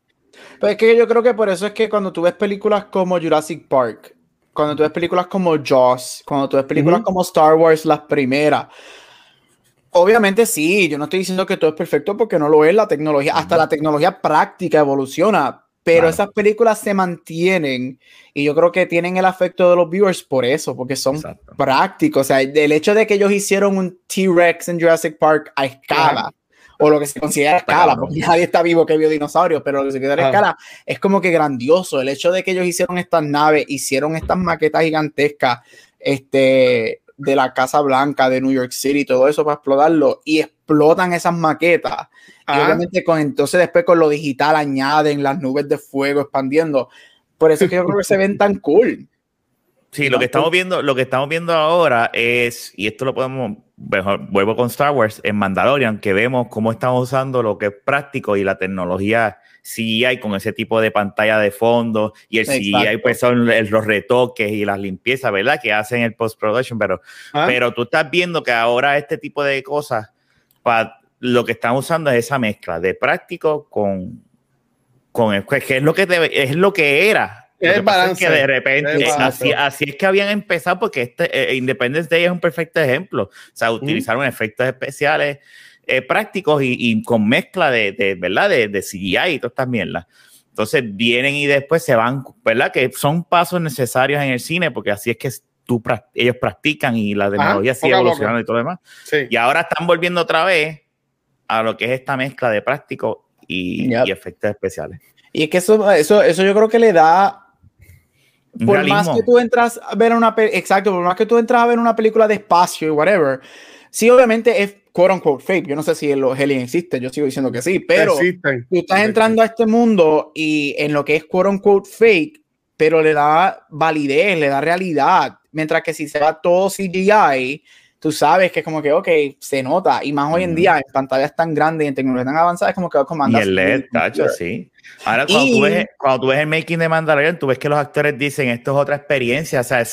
Speaker 1: Pero es que yo creo que por eso es que cuando tú ves películas como Jurassic Park, cuando tú ves películas como Jaws, cuando tú ves películas como Star Wars, las primeras, obviamente sí, yo no estoy diciendo que todo es perfecto porque no lo es la tecnología, hasta la tecnología práctica evoluciona, pero
Speaker 2: Claro.
Speaker 1: esas películas se mantienen y yo creo que tienen el afecto de los viewers por eso, porque son
Speaker 2: Exacto.
Speaker 1: prácticos, o sea, el hecho de que ellos hicieron un T-Rex en Jurassic Park a escala. O lo que se considera escala, porque nadie está vivo que vio dinosaurios, pero lo que se considera
Speaker 3: Ajá.
Speaker 1: escala es como que grandioso. El hecho de que ellos hicieron estas naves, hicieron estas maquetas gigantescas este, de la Casa Blanca de New York City, todo eso para explotarlo, y explotan esas maquetas. Y obviamente con, entonces después con lo digital añaden las nubes de fuego expandiendo. Por eso es que yo creo que se ven tan cool.
Speaker 2: Sí, lo que estamos viendo, lo que estamos viendo ahora es, y esto lo podemos, mejor, vuelvo con Star Wars, en Mandalorian, que vemos cómo estamos usando lo que es práctico y la tecnología CGI con ese tipo de pantalla de fondo y el CGI pues son los retoques y las limpiezas, ¿verdad? Que hacen el post-production, pero, ah. pero tú estás viendo que ahora este tipo de cosas, para lo que están usando es esa mezcla de práctico con, con el, que es lo que debe, es lo que era
Speaker 3: es balance.
Speaker 2: que de repente, así, así, es que habían empezado, porque este eh, Independence Day es un perfecto ejemplo. O sea, utilizaron efectos especiales eh, prácticos y, con mezcla de, de ¿verdad? De, de, CGI y todas estas mierdas. Entonces vienen y después se van, ¿verdad? Que son pasos necesarios en el cine, porque así es que tú, ellos practican y la tecnología sigue evolucionando y todo lo demás. Y ahora están volviendo otra vez a lo que es esta mezcla de práctico y, y efectos especiales.
Speaker 1: Y es que eso, eso, eso yo creo que le da por más que tú entras a ver una exacto, por más que tú entras a ver una película de espacio y whatever, sí, obviamente es quote unquote fake. Yo no sé si los aliens existen, yo sigo diciendo que sí, pero tú estás entrando a este mundo y en lo que es quote unquote fake, pero le da validez, le da realidad. Mientras que si se va todo CGI, tú sabes que es como que, ok, se nota. Y más hoy en día, en pantallas tan grandes y en tecnología tan avanzada, es como que
Speaker 2: comandas. Y el LED, tacho, sí. Ahora, cuando, tú ves, cuando tú ves el making de Mandalorian, tú ves que los actores dicen esto es otra experiencia. O sea,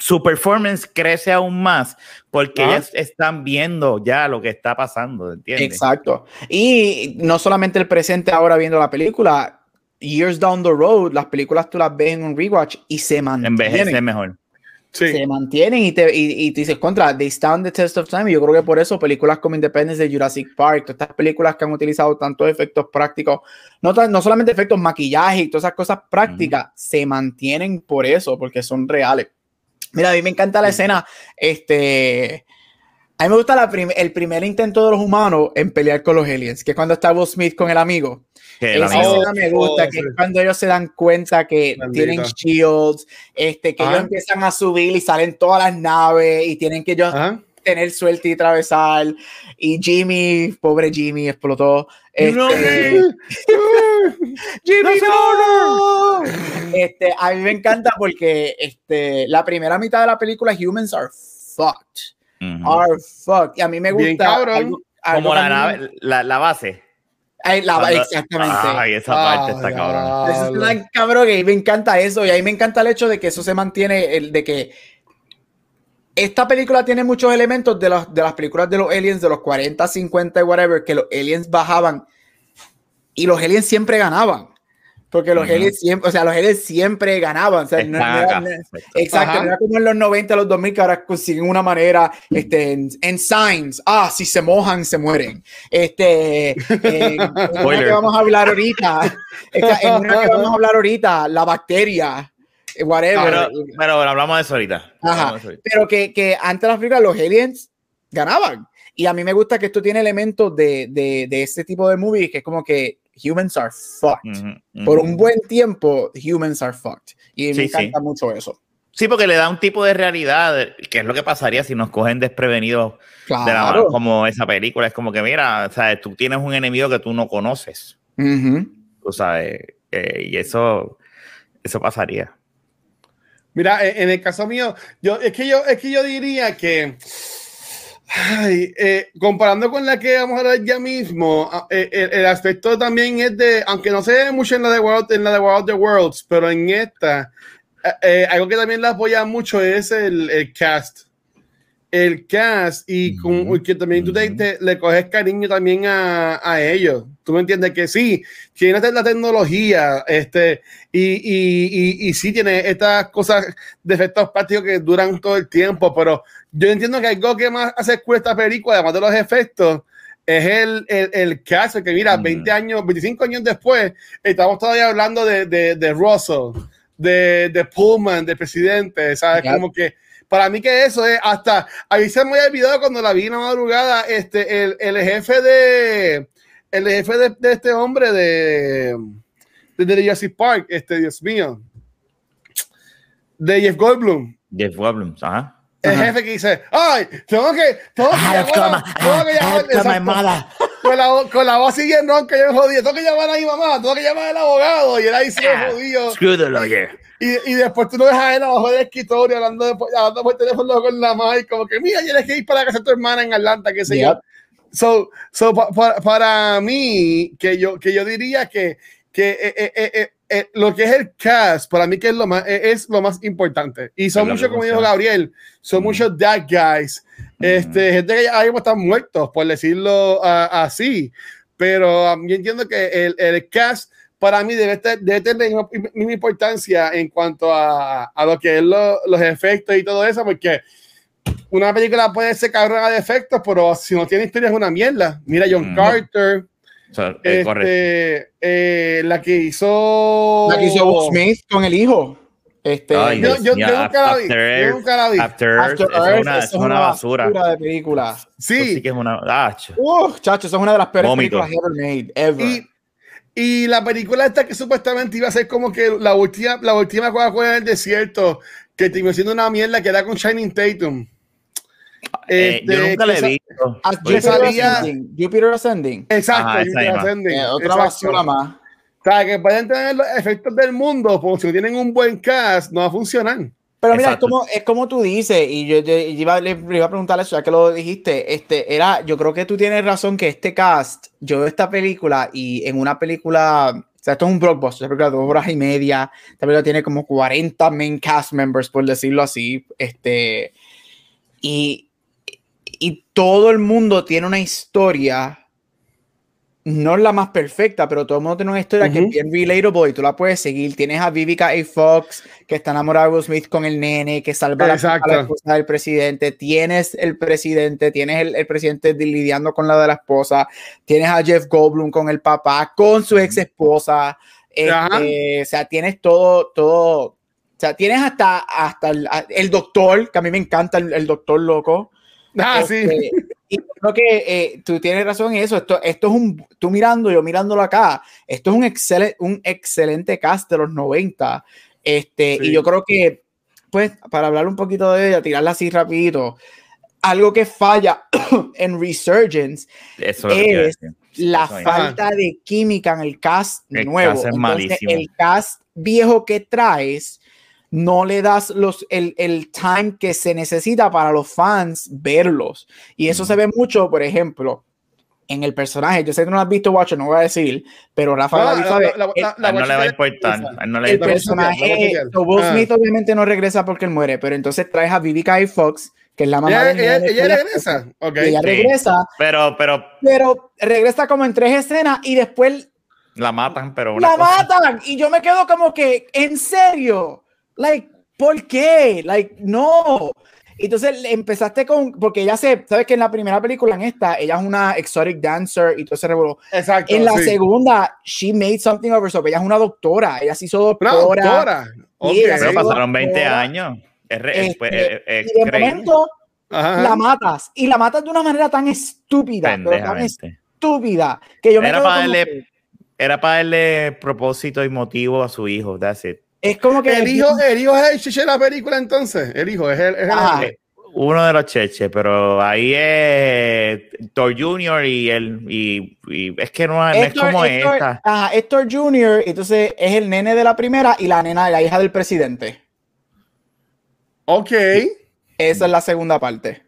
Speaker 2: su performance crece aún más porque ellos están viendo ya lo que está pasando, ¿entiendes?
Speaker 1: Exacto. Y no solamente el presente ahora viendo la película, years down the road, las películas tú las ves en un rewatch y se mantienen.
Speaker 2: Envejece mejor
Speaker 1: se mantienen y te, y, te dices contra, they stand the test of time. Y yo creo que por eso películas como Independence de Jurassic Park, todas estas películas que han utilizado tantos efectos prácticos, no, no solamente efectos maquillaje y todas esas cosas prácticas, se mantienen por eso, porque son reales. Mira, a mí me encanta la escena, este, a mí me gusta la el primer intento de los humanos en pelear con los aliens, que es cuando está Will Smith con el amigo. Esa escena me gusta, oh, que es cuando ellos se dan cuenta que tienen shields, este, que ellos empiezan a subir y salen todas las naves y tienen que ellos tener suerte y atravesar. Y Jimmy, pobre Jimmy, explotó. Este, Jimmy, no, Este, a mí me encanta porque este, la primera mitad de la película, Humans are fucked are fuck. Y a mí me gusta.
Speaker 2: como la, nave, la, la base.
Speaker 1: la, exactamente.
Speaker 2: Ay, esa parte está cabrón.
Speaker 1: Es cabrón y me encanta eso. Y ahí me encanta el hecho de que eso se mantiene, el, de que esta película tiene muchos elementos de, los, de las películas de los aliens de los 40, 50 y whatever, que los aliens bajaban y los aliens siempre ganaban. Porque los uh siempre, o sea, los aliens siempre ganaban. O sea, no, exacto, era como en los 90, los 2000, que ahora consiguen una manera, este, en, signs, ah, si se mojan, se mueren. Este, en, una que vamos a hablar ahorita, en una que vamos a hablar ahorita, la bacteria, whatever.
Speaker 2: Pero, hablamos de eso ahorita.
Speaker 1: Ajá, pero que, que antes de la África los aliens ganaban. Y a mí me gusta que esto tiene elementos de, de, de este tipo de movies que es como que humans are fucked. Por un buen tiempo, humans are fucked. Y me encanta mucho eso.
Speaker 2: Sí, porque le da un tipo de realidad, que es lo que pasaría si nos cogen desprevenidos como esa película. Es como que, mira, o tú tienes un enemigo que tú no conoces. O sea, eh, y eso, eso pasaría.
Speaker 3: Mira, en el caso mío, yo, es, que yo, es que yo diría que Ay, eh, comparando con la que vamos a hablar ya mismo, ah, eh, el, aspecto también es de, aunque no se ve mucho en la de World, en la de World of the Worlds, pero en esta, eh, algo que también la apoya mucho es el cast el cast y con, que también tú te, le coges cariño también a, a, ellos. Tú me entiendes que sí, tiene la tecnología este, y, y, y, y, sí tiene estas cosas de efectos prácticos que duran todo el tiempo, pero yo entiendo que algo que más hace con esta película, además de los efectos, es el, el, el cast, que mira, 20 años, 25 años después, estamos todavía hablando de, de, de Russell, de, de Pullman, de presidente, ¿sabes? Como que para mí que eso es hasta, a mí se me había olvidado cuando la vi en la madrugada, este, el, el jefe de, el jefe de, de este hombre de, de, de Jurassic Park, este, Dios mío, de Jeff Goldblum.
Speaker 2: Jeff Goldblum, ajá.
Speaker 3: El jefe que dice, ay, tengo que, tengo que,
Speaker 2: llamar, tengo que llamar,
Speaker 3: con, la, con la voz así bien ronca, yo me jodía. Tengo que llamar a mi mamá, tengo que llamar al abogado. Y él ahí se me jodió.
Speaker 2: Screw the lawyer.
Speaker 3: Y, y después tú lo dejas él abajo del escritorio hablando, de, hablando por teléfono con la mamá y como que, mira, tienes que ir para casa de tu hermana en Atlanta, qué sé yo.
Speaker 1: Yep.
Speaker 3: So, so pa- pa- para mí, que yo, que yo diría que, que eh, eh, eh, eh, eh, lo que es el cast, para mí que es lo más, eh, es lo más importante. Y son muchos, como dijo. Gabriel, son
Speaker 2: Mm.
Speaker 3: muchos that guys, este, gente que ya mismo están muertos, por decirlo ah, así. Pero um, yo entiendo que el, el cast para mí debe, ter- debe tener la misma, misma importancia en cuanto a, a lo que es lo- los efectos y todo eso, porque una película puede ser cabrona de efectos, pero si no tiene historia es una mierda. Mira John
Speaker 2: Mm.
Speaker 3: Carter,
Speaker 2: O sea, eh,
Speaker 3: este, eh, la que hizo...
Speaker 1: La que hizo Will Smith con el hijo. Este,
Speaker 2: Ay,
Speaker 3: Yo, yo, yo nunca la vi.
Speaker 2: After
Speaker 3: Yo
Speaker 2: Earth,
Speaker 3: nunca la vi.
Speaker 2: After Earth,
Speaker 1: After
Speaker 2: eso es una,
Speaker 1: eso
Speaker 2: es una basura.
Speaker 1: de película.
Speaker 2: Sí
Speaker 3: Sí,
Speaker 2: que es una. Ah, ch-
Speaker 1: chacho, eso es una de las peores películas ever made, ever.
Speaker 3: y, y la película esta que supuestamente iba a ser como que la última, la última Coca-Cola en el desierto, que terminó siendo una mierda que era con Shining Tatum.
Speaker 2: eh, yo
Speaker 3: Este,
Speaker 2: nunca visto.
Speaker 1: As
Speaker 2: Pues,
Speaker 3: Jupiter
Speaker 1: Ascending. Jupiter Ascending.
Speaker 3: Exacto,
Speaker 2: Ajá, esa
Speaker 3: Jupiter. Ascending,
Speaker 1: Eh, otra
Speaker 3: exacto.
Speaker 1: basura más.
Speaker 3: O sea, que pueden tener los efectos del mundo, pero si tienen un buen cast, no va a funcionar.
Speaker 1: Pero mira, es como, es como tú dices, y yo, yo- yo iba, le, le iba a preguntar eso, ya que lo dijiste, este, era, yo creo que tú tienes razón que este cast, yo veo esta película y en una película, o sea, esto es un blockbuster, esta película de dos horas y media, esta película tiene como 40 main cast members, por decirlo así, este, y, y todo el mundo tiene una historia, no es la más perfecta, pero todo el mundo tiene una historia que es bien relatable y tú la puedes seguir. Tienes a Vivica A. Fox, que está enamorada de Will Smith con el nene, que salva a la, a
Speaker 3: Exacto.
Speaker 1: la esposa del presidente. Tienes el presidente, tienes el, el presidente lidiando con la de la esposa. Tienes a Jeff Goldblum con el papá, con su ex esposa.
Speaker 3: Ajá.
Speaker 1: o sea, tienes todo, todo. O sea, tienes hasta, hasta el, el doctor, que a mí me encanta el, el doctor loco.
Speaker 3: Ah, sí.
Speaker 1: Y creo que eh, tú tienes razón en eso. Esto, esto es un, tú mirando, yo mirándolo acá, esto es un, excelente un excelente cast de los 90. Este,
Speaker 3: Sí.
Speaker 1: Y yo creo que, pues, para hablar un poquito de ella, tirarla así rapidito, algo que falla en Resurgence
Speaker 2: Eso es
Speaker 1: es la
Speaker 2: Eso
Speaker 1: falta de química en el cast
Speaker 2: El
Speaker 1: nuevo.
Speaker 2: cast es
Speaker 1: Entonces,
Speaker 2: malísimo.
Speaker 1: el cast viejo que traes no le das los, el, el time que se necesita para los fans verlos. Y eso
Speaker 2: Mm.
Speaker 1: se ve mucho, por ejemplo, en el personaje. Yo sé que no lo has visto, Watcher, no voy a decir, pero Rafa
Speaker 3: No,
Speaker 1: la
Speaker 3: la-
Speaker 1: sabe.
Speaker 3: la- la-
Speaker 1: El-
Speaker 3: la-
Speaker 2: A él no le va a
Speaker 3: de-
Speaker 2: importar. no le
Speaker 1: el personaje, so Will
Speaker 3: Ah.
Speaker 1: Smith obviamente no regresa porque él muere, pero entonces traes a Vivica y Fox, que es la mamá
Speaker 3: Ella,
Speaker 1: del
Speaker 3: ella, ella
Speaker 1: es la-
Speaker 3: regresa. Ok.
Speaker 1: y ella
Speaker 2: Sí.
Speaker 1: regresa,
Speaker 2: Pero, pero
Speaker 1: pero regresa como en tres escenas y después
Speaker 2: la matan, pero una
Speaker 1: la
Speaker 2: cosa-
Speaker 1: matan y yo me quedo como que en serio like ¿por qué? like no entonces empezaste con porque ella se sabes que en la primera película en esta ella es una exotic dancer y todo se revoló
Speaker 3: Exacto.
Speaker 1: en la
Speaker 3: sí.
Speaker 1: segunda she made something of herself ella es una doctora ella se hizo
Speaker 3: Una
Speaker 1: doctora,
Speaker 3: doctora. Ok.
Speaker 1: ella
Speaker 2: Pero pasaron 20
Speaker 1: Doctora.
Speaker 2: años. Es, re- es-
Speaker 1: Este,
Speaker 2: es- es
Speaker 1: y de momento
Speaker 3: Ajá.
Speaker 1: la matas y la matas de una manera tan estúpida pero tan estúpida que yo me
Speaker 2: Era para darle-
Speaker 1: que-
Speaker 2: Era para darle propósito y motivo a su hijo. That's it.
Speaker 1: Es como que
Speaker 3: El hijo, el hijo es el chiche de la película entonces. El hijo es el. Es el
Speaker 2: Uno de los cheches, pero ahí es Thor Jr. y él. Y, y es que no, no es como
Speaker 1: Héctor-
Speaker 2: esta.
Speaker 1: Ajá, Héctor Jr., entonces es el nene de la primera y la nena de la hija del presidente.
Speaker 3: Ok.
Speaker 1: Esa es la segunda parte.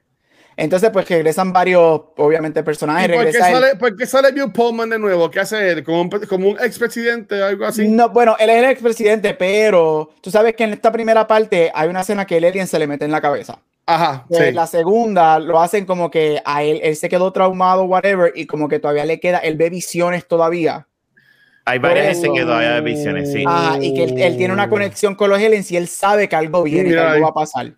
Speaker 1: Entonces, pues regresan varios, obviamente, personajes.
Speaker 3: ¿Y por, qué sale, por qué sale Bill Pullman de nuevo? ¿Qué hace él? ¿Como un, como un expresidente o algo así?
Speaker 1: No, bueno, él es el expresidente, pero tú sabes que en esta primera parte hay una escena que el alien se le mete en la cabeza.
Speaker 3: Ajá.
Speaker 1: Pues,
Speaker 3: Sí.
Speaker 1: La segunda lo hacen como que a él, él se quedó traumado, whatever, y como que todavía le queda, él ve visiones todavía.
Speaker 2: Hay varias veces que todavía hay visiones, sí.
Speaker 1: Ajá, y que él, él tiene una conexión con los aliens y él sabe que algo viene, que
Speaker 3: Mira
Speaker 1: algo va a pasar.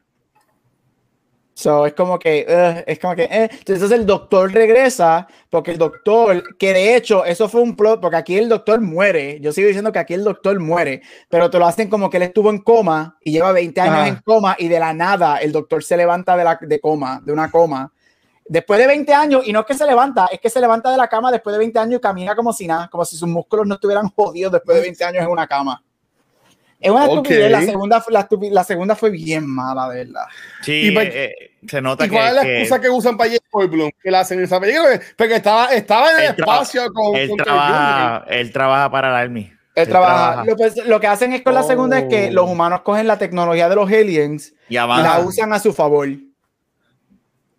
Speaker 1: So, es como que, ugh, es como que, eh. entonces el doctor regresa, porque el doctor, que de hecho, eso fue un plot, porque aquí el doctor muere, yo sigo diciendo que aquí el doctor muere, pero te lo hacen como que él estuvo en coma y lleva 20 años en coma y de la nada el doctor se levanta de, la, de coma, de una coma. Después de 20 años, y no es que se levanta, es que se levanta de la cama después de 20 años y camina como si nada, como si sus músculos no estuvieran jodidos después de 20 años en una cama. Es una estupidez. La segunda, la, la segunda fue bien mala, de verdad.
Speaker 2: Sí,
Speaker 3: Y pa-
Speaker 2: eh, eh, se nota
Speaker 3: ¿Y
Speaker 2: que,
Speaker 3: cuál es la excusa que usan para Jeff Goldblum? Que la hacen en esa película. Porque estaba, estaba en el espacio con.
Speaker 2: él,
Speaker 3: con
Speaker 2: trabaja, él trabaja para el Army.
Speaker 1: Él trabaja. Lo, pues, lo que hacen es con la segunda es que
Speaker 3: Oh.
Speaker 1: los humanos cogen la tecnología de los aliens
Speaker 2: Y
Speaker 1: y la usan a su favor.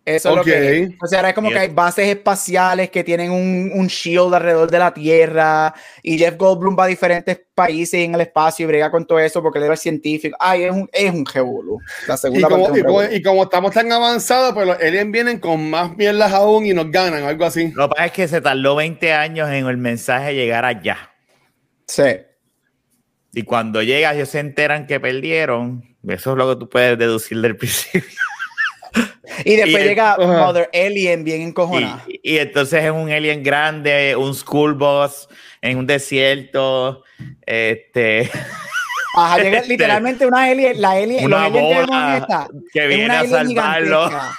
Speaker 1: Eso es lo que. O sea, ahora es como que hay bases espaciales que tienen un, un shield alrededor de la Tierra y Jeff Goldblum va a diferentes países en el espacio y brega con todo eso porque él era científico. Ay, es un, es un. La
Speaker 3: Y
Speaker 1: segunda
Speaker 3: como,
Speaker 1: parte
Speaker 3: y, como, y como estamos tan avanzados, pues los aliens vienen con más mierdas aún y nos ganan, algo así.
Speaker 2: Lo que pasa es que se tardó 20 años en el mensaje llegar allá.
Speaker 1: Sí.
Speaker 2: Y cuando llega, ellos se enteran que perdieron. Eso es lo que tú puedes deducir del principio.
Speaker 1: Y después
Speaker 2: Y
Speaker 1: llega. Mother Alien bien encojonada.
Speaker 2: Y, y entonces es un alien grande, un school bus en un desierto. Este,
Speaker 1: Ajá, llega
Speaker 2: Este,
Speaker 1: literalmente una alien, la alien,
Speaker 2: una
Speaker 1: los aliens que esta,
Speaker 2: viene
Speaker 1: una
Speaker 2: a
Speaker 1: alien
Speaker 2: salvarlo.
Speaker 1: gigantesca.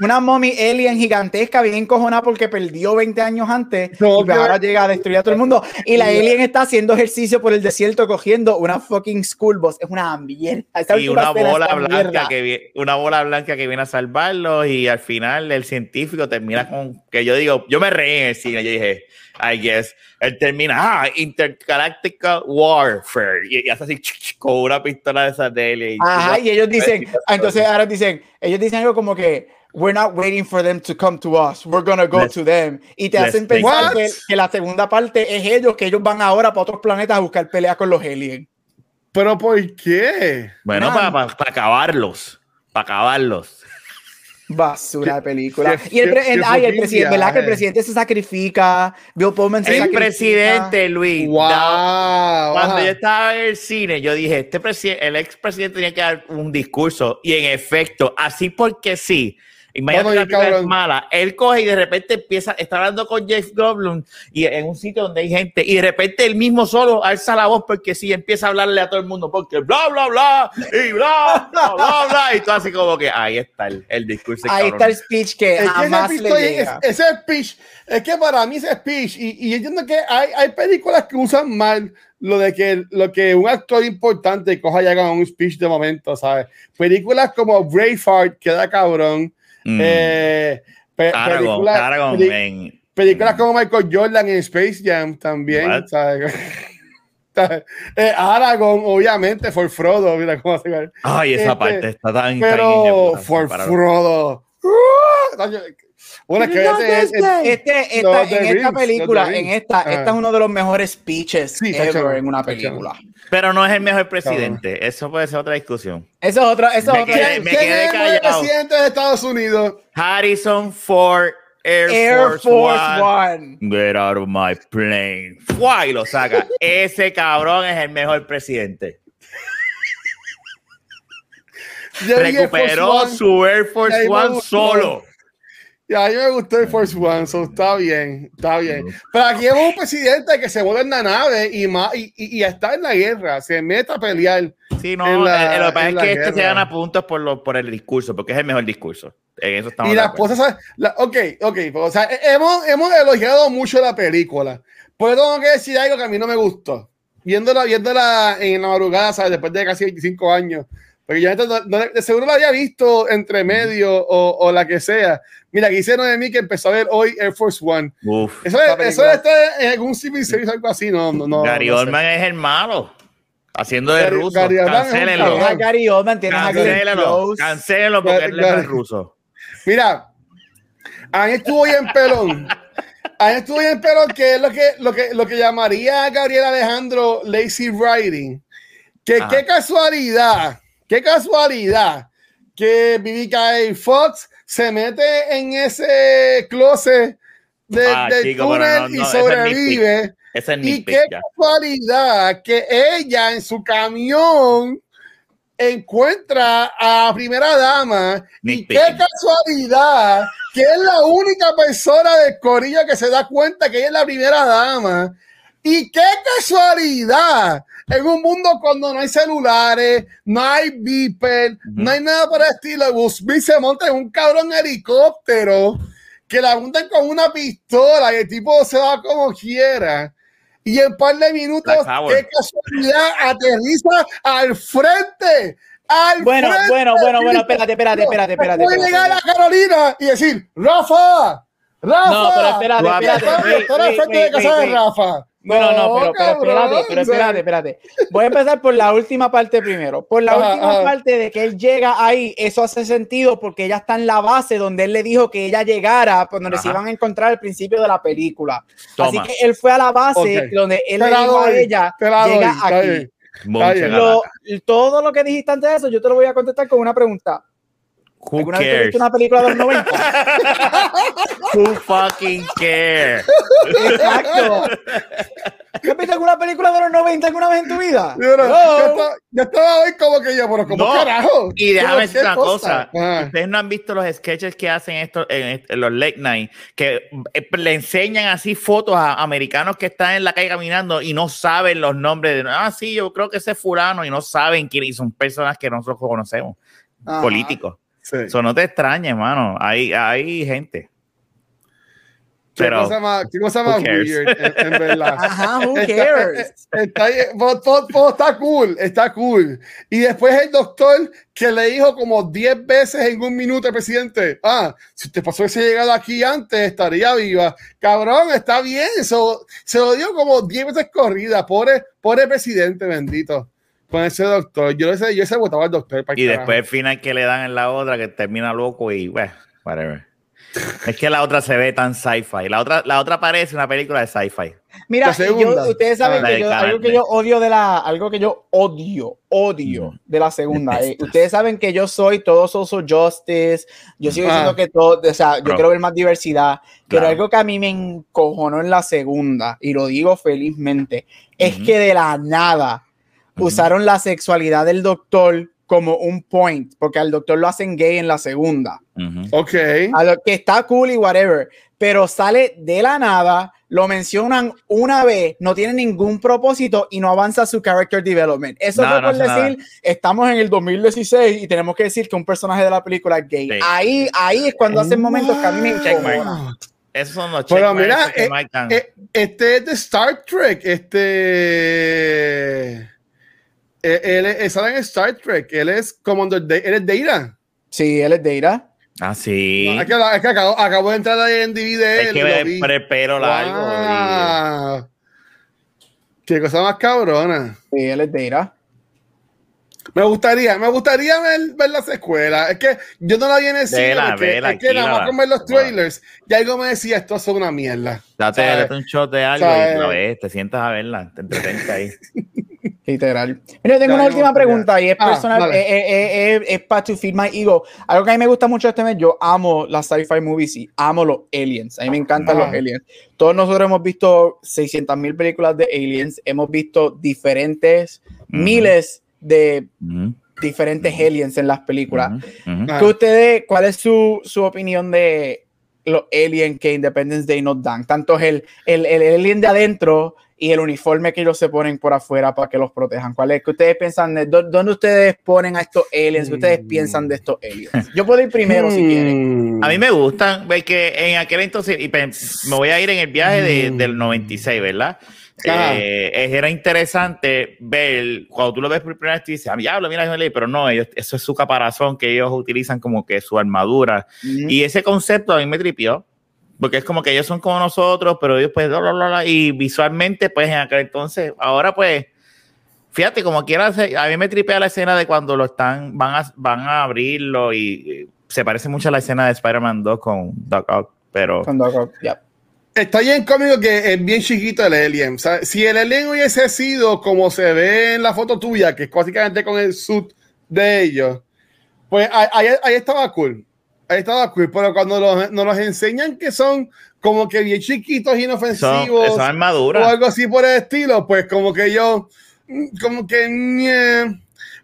Speaker 1: Una mommy alien gigantesca, bien encojonada porque perdió 20 años antes
Speaker 3: No,
Speaker 1: y pues
Speaker 3: que-
Speaker 1: ahora llega a destruir a todo el mundo. Y la alien está haciendo ejercicio por el desierto cogiendo una fucking school bus. Es una mierda.
Speaker 2: Y una bola blanca
Speaker 1: mierda.
Speaker 2: que viene, una bola blanca que viene a salvarlo y al final el científico termina con que yo digo, yo me reí en el cine, yo dije, I guess, él termina, ah, Intergalactic Warfare y, y hace así ch, ch, con una pistola de y-
Speaker 1: Ajá, y ellos dicen,
Speaker 2: y-
Speaker 1: entonces ahora dicen, ellos dicen algo como que we're not waiting for them to come to us, we're gonna go
Speaker 2: Let's-
Speaker 1: to them. Y te hacen pensar que, que la segunda parte es ellos, que ellos van ahora para otros planetas a buscar peleas con los aliens.
Speaker 3: Pero ¿por qué?
Speaker 2: bueno,
Speaker 1: Nada.
Speaker 2: para acabarlos, para acabarlos.
Speaker 1: Basura de película. y el, pre- el- ay, el presidente, ¿verdad? Que el presidente se sacrifica, Bill Pullman se
Speaker 2: El
Speaker 1: sacrifica.
Speaker 2: presidente, Luis.
Speaker 3: ¡Wow!
Speaker 2: da- Cuando
Speaker 3: ajá.
Speaker 2: yo estaba en el cine, yo dije, este presidente, el expresidente tenía que dar un discurso y en efecto, así porque sí. Imagínate que la película es mala. Él coge y de repente empieza, está hablando con Jeff Goldblum y en un sitio donde hay gente y de repente él mismo solo alza la voz porque sí empieza a hablarle a todo el mundo porque bla bla bla y bla bla bla bla y todo así como que ahí está el, el discurso.
Speaker 1: Ahí está
Speaker 2: cabrón.
Speaker 1: el speech que
Speaker 3: Es que
Speaker 1: jamás
Speaker 3: ese,
Speaker 1: le llega.
Speaker 3: es- ese speech, es que para mí ese speech, y, y entiendo que hay, hay películas que usan mal lo de que, lo que un actor importante coja ya con un speech de momento, ¿sabes? Películas como Braveheart queda cabrón.
Speaker 2: Mm.
Speaker 3: Eh, pe-
Speaker 2: Aragorn,
Speaker 3: películas- peli- como Michael Jordan en Space Jam también. Eh, Aragorn, obviamente, for Frodo, mira cómo se ve.
Speaker 2: Ay, esa
Speaker 3: Este,
Speaker 2: parte está tan
Speaker 3: Pero for Frodo. Bueno, es que ese es- es-
Speaker 1: Este,
Speaker 3: Los
Speaker 1: esta, en esta
Speaker 3: Rings,
Speaker 1: película, en esta,
Speaker 3: Ajá.
Speaker 1: esta es uno de los mejores speeches
Speaker 3: Sí,
Speaker 1: ever
Speaker 3: chévere,
Speaker 1: en una película.
Speaker 2: Pero no es el mejor presidente. Eso puede ser otra discusión.
Speaker 1: Eso es otra, eso
Speaker 2: Me
Speaker 1: es otra.
Speaker 2: quedé- me
Speaker 3: ¿Quién
Speaker 2: quedé
Speaker 3: es el presidente de Estados Unidos?
Speaker 2: Harrison Ford, Air,
Speaker 1: Air
Speaker 2: Force,
Speaker 1: Force
Speaker 2: One.
Speaker 1: One.
Speaker 2: Get out of my plane. ¡Fua! Y lo saca. Ese cabrón es el mejor presidente.
Speaker 3: Air
Speaker 2: Recuperó
Speaker 3: One.
Speaker 2: su Air Force One solo.
Speaker 3: Ya, a mí me gustó el Force One, so está bien, está bien. Pero aquí vemos un presidente que se vuelve en la nave y, y, y, y está en la guerra, se mete a pelear.
Speaker 2: Sí, no,
Speaker 3: la-
Speaker 2: eh, lo que pasa es que este se
Speaker 3: guerra.
Speaker 2: gana puntos por, lo, por el discurso, porque es el mejor discurso. En eso estamos
Speaker 3: y las cosas, la, ok, ok, o sea, he- hemos, hemos elogiado mucho la película. Pero tengo que decir algo que a mí no me gustó. Viéndola, viéndola en la madrugada, ¿sabes? después de casi 25 años. Porque yo no- no- de seguro la había visto entre medio o, o la que sea. Mira, aquí dice Noemí que empezó a ver hoy Air Force One.
Speaker 2: Uf.
Speaker 3: Eso, es- eso está en algún civil series o algo así, no, no, no.
Speaker 2: Gary
Speaker 3: no sé.
Speaker 2: Oldman es el malo. Haciendo de
Speaker 3: Gary-
Speaker 2: ruso.
Speaker 3: Gary.
Speaker 1: Tienes a Gary Oldman, tienes a. Close.
Speaker 2: Cancélenlo porque
Speaker 3: Gary-
Speaker 2: él es
Speaker 3: Gary-
Speaker 2: ruso.
Speaker 3: Mira, ahí estuvo bien pelón. Ahí estuvo bien pelón, que es lo que, lo que, lo que llamaría a Gabriel Alejandro lazy writing. Que
Speaker 2: Ajá.
Speaker 3: qué casualidad, qué casualidad que Vivica Fox se mete en ese closet de,
Speaker 2: Ah,
Speaker 3: del
Speaker 2: chico,
Speaker 3: túnel
Speaker 2: no, no,
Speaker 3: y
Speaker 2: es
Speaker 3: sobrevive.
Speaker 2: Es
Speaker 3: Y qué
Speaker 2: ya.
Speaker 3: casualidad que ella en su camión encuentra a primera dama y qué casualidad que es la única persona del corillo que se da cuenta que ella es la primera dama y qué casualidad en un mundo cuando no hay celulares, no hay beeper, no hay nada por el estilo. Will Smith se monta en un cabrón helicóptero que la apuntan con una pistola y el tipo se va como quiera. y en un par de minutos, qué casualidad, aterriza al frente. Al
Speaker 1: Bueno,
Speaker 3: frente.
Speaker 1: bueno, bueno, bueno, espérate, espérate, espérate, espérate.
Speaker 3: Puede
Speaker 1: espérate.
Speaker 3: llegar a Carolina y decir, Rafa, Rafa.
Speaker 1: No, pero espérate, espérate.
Speaker 3: Está al frente de casa de. Rafa.
Speaker 1: No, no, no, pero, pero espérate, pero espérate, espérate. Voy a empezar por la última parte primero. Por la
Speaker 3: Ajá,
Speaker 1: última
Speaker 3: ajá.
Speaker 1: parte de que él llega ahí, eso hace sentido porque ella está en la base donde él le dijo que ella llegara, pues donde se
Speaker 2: Ajá.
Speaker 1: iban a encontrar al principio de la película. Así
Speaker 2: Toma.
Speaker 1: que él fue a la base
Speaker 3: Ok.
Speaker 1: donde él
Speaker 3: Te
Speaker 1: le dijo a
Speaker 3: doy,
Speaker 1: ella,
Speaker 3: te la doy,
Speaker 1: llega
Speaker 3: está
Speaker 1: aquí. Lo- todo lo que dijiste antes de eso, yo te lo voy a contestar con una pregunta.
Speaker 2: Who
Speaker 1: ¿Alguna vez
Speaker 2: cares?
Speaker 1: visto una película de los 90?
Speaker 2: Who fucking cares?
Speaker 1: Exacto. ¿Has visto alguna película de los 90 alguna vez en tu vida?
Speaker 3: Yo, no-
Speaker 1: No.
Speaker 3: yo estaba, yo estaba ahí como que yo, pero como
Speaker 2: No.
Speaker 3: carajo.
Speaker 2: Y déjame decir una cosa. Ustedes no han visto los sketches que hacen esto en, en los late night, que eh, le enseñan así fotos a americanos que están en la calle caminando y no saben los nombres de, ah, sí, yo creo que ese es fulano y no saben quién y son personas que nosotros conocemos,
Speaker 1: Ajá.
Speaker 2: políticos.
Speaker 3: Sí.
Speaker 2: Eso no te extrañes, hermano. Hay, hay gente.
Speaker 3: Qué
Speaker 2: Pero,
Speaker 3: cosa más, qué cosa más weird, en, en verdad.
Speaker 1: Ajá, who
Speaker 3: Está-
Speaker 1: cares?
Speaker 3: Está, ahí, todo, todo- todo está cool, está cool. Y después el doctor que le dijo como 10 veces en un minuto al presidente, ah, si te pasó ese llegado aquí antes, estaría viva. Cabrón, está bien. Eso, se lo dio como 10 veces corrida. Pobre, pobre presidente, bendito. Con ese doctor. Yo ese, yo ese votaba al doctor. para
Speaker 2: y
Speaker 3: carajo.
Speaker 2: después el final que le dan en la otra, que termina loco y, bueno, whatever. Es que la otra se ve tan sci-fi. La otra, la otra parece una película de sci-fi.
Speaker 1: Mira, yo- ustedes saben que yo, algo que yo odio de la, algo que yo odio, odio
Speaker 2: Mm.
Speaker 1: de la segunda. eh, ustedes saben que yo soy todo social justice. Yo sigo
Speaker 3: Ah.
Speaker 1: diciendo que todo, o sea, yo
Speaker 2: Bro.
Speaker 1: quiero ver más diversidad. Pero
Speaker 2: Claro.
Speaker 1: algo que a mí me encojonó en la segunda, y lo digo felizmente, es
Speaker 2: Ujú.
Speaker 1: que de la nada Usaron la sexualidad del doctor como un point, porque al doctor lo hacen gay en la segunda.
Speaker 2: Ujú.
Speaker 3: Ok.
Speaker 1: a lo que está cool y whatever, pero sale de la nada, lo mencionan una vez, no tiene ningún propósito y no avanza su character development. Eso
Speaker 2: No,
Speaker 1: fue
Speaker 2: no
Speaker 1: por
Speaker 2: hace
Speaker 1: decir, estamos en el 2016 y tenemos que decir que un personaje de la película es gay.
Speaker 2: Sí.
Speaker 1: Ahí, ahí es cuando hacen momentos que a mí me.
Speaker 2: Esos son los
Speaker 3: Pero mira, eh. Eh, este es de Star Trek. Este. Eh, Él, él sale en Star Trek. Él es Commander. Da- él es Data.
Speaker 1: Sí, él es Deira.
Speaker 2: ah, sí.
Speaker 3: Es que, es que acabo, acabo de entrar ahí en DVD de
Speaker 2: es que el pelo largo.
Speaker 3: Wow. Qué cosa más cabrona.
Speaker 1: Sí, él es Deira.
Speaker 3: Me gustaría, me gustaría ver, ver la secuela. Es que yo no la vi en el cine.
Speaker 2: Vela,
Speaker 3: porque
Speaker 2: vela,
Speaker 3: es que nada más con ver los trailers, y algo me decía, esto es una mierda.
Speaker 2: date, date un shot de algo
Speaker 3: ¿Sabes?
Speaker 2: y la ves, te sientas a verla, te entretente ahí.
Speaker 1: Literal. Mira, tengo
Speaker 3: Ya,
Speaker 1: una última pregunta y es
Speaker 3: Ah,
Speaker 1: personal,
Speaker 3: dale.
Speaker 1: eh, eh, eh, eh, es para to feed my ego. Algo que a mí me gusta mucho este mes, yo amo las sci-fi movies y amo los aliens. A mí me encantan
Speaker 3: Ah.
Speaker 1: los aliens. Todos nosotros hemos visto 600 mil películas de aliens, hemos visto diferentes,
Speaker 2: Ujú.
Speaker 1: miles de
Speaker 2: Ujú,
Speaker 1: diferentes aliens en las películas.
Speaker 2: ujú.
Speaker 3: Ah.
Speaker 1: ¿Qué ustedes, ¿Cuál es su, su opinión de los aliens que Independence Day nos dan? Tanto el, el, el alien de adentro y el uniforme que ellos se ponen por afuera para que los protejan. ¿Cuál es? ¿Qué ustedes piensan? De, dó- ¿Dónde ustedes ponen a estos aliens? ¿Qué ustedes
Speaker 3: Mm.
Speaker 1: piensan de estos aliens? Yo puedo ir primero si quieren.
Speaker 3: Hmm.
Speaker 2: A mí me gustan, ve que en aquel entonces, y me voy a ir en el viaje de-
Speaker 3: Mm.
Speaker 2: del 96, ¿verdad? Eh, era interesante ver, cuando tú lo ves por primera vez, tú dices, ah, diablo, mira, Joel", pero no, ellos, eso es su caparazón que ellos utilizan como que su armadura. Y ese concepto a mí me tripió, porque es como que ellos son como nosotros, pero ellos pues, bla, bla, bla, y visualmente, pues en aquel entonces, ahora pues, fíjate, como quiera, a mí me tripea la escena de cuando lo están, van a, van a abrirlo y, y se parece mucho a la escena de Spider-Man 2 con Doc Ock, pero...
Speaker 1: Con Doc Ock, ya.
Speaker 3: Está bien cómico que es bien chiquito el alien. O sea, si el alien hubiese sido como se ve en la foto tuya, que es básicamente con el suit de ellos, pues ahí, ahí- estaba cool. Ahí estaba cool. Pero cuando los- nos los enseñan que son como que bien chiquitos,
Speaker 2: Son,
Speaker 3: inofensivos,
Speaker 2: son
Speaker 3: o
Speaker 2: armaduras.
Speaker 3: algo así por el estilo, pues como que yo, como que, ñe.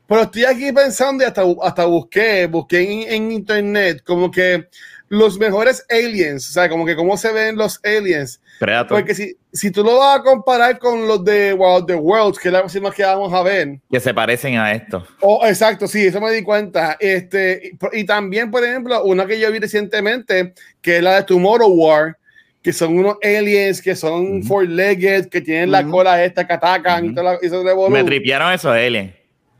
Speaker 3: pero estoy aquí pensando y hasta, hasta busqué, busqué en, en internet como que los mejores aliens, o sea, como que cómo se ven los aliens.
Speaker 2: Predator,
Speaker 3: Porque si, si tú lo vas a comparar con los de Wild the Worlds, que es la próxima que vamos a ver,
Speaker 2: que se parecen a esto.
Speaker 3: Oh, exacto, sí, eso me di cuenta. Este, y, y también, por ejemplo, una que yo vi recientemente, que es la de Tomorrow War, que son unos aliens, que son four-legged, que tienen la cola esta que atacan y todo la- y eso de
Speaker 2: Me tripearon esos aliens.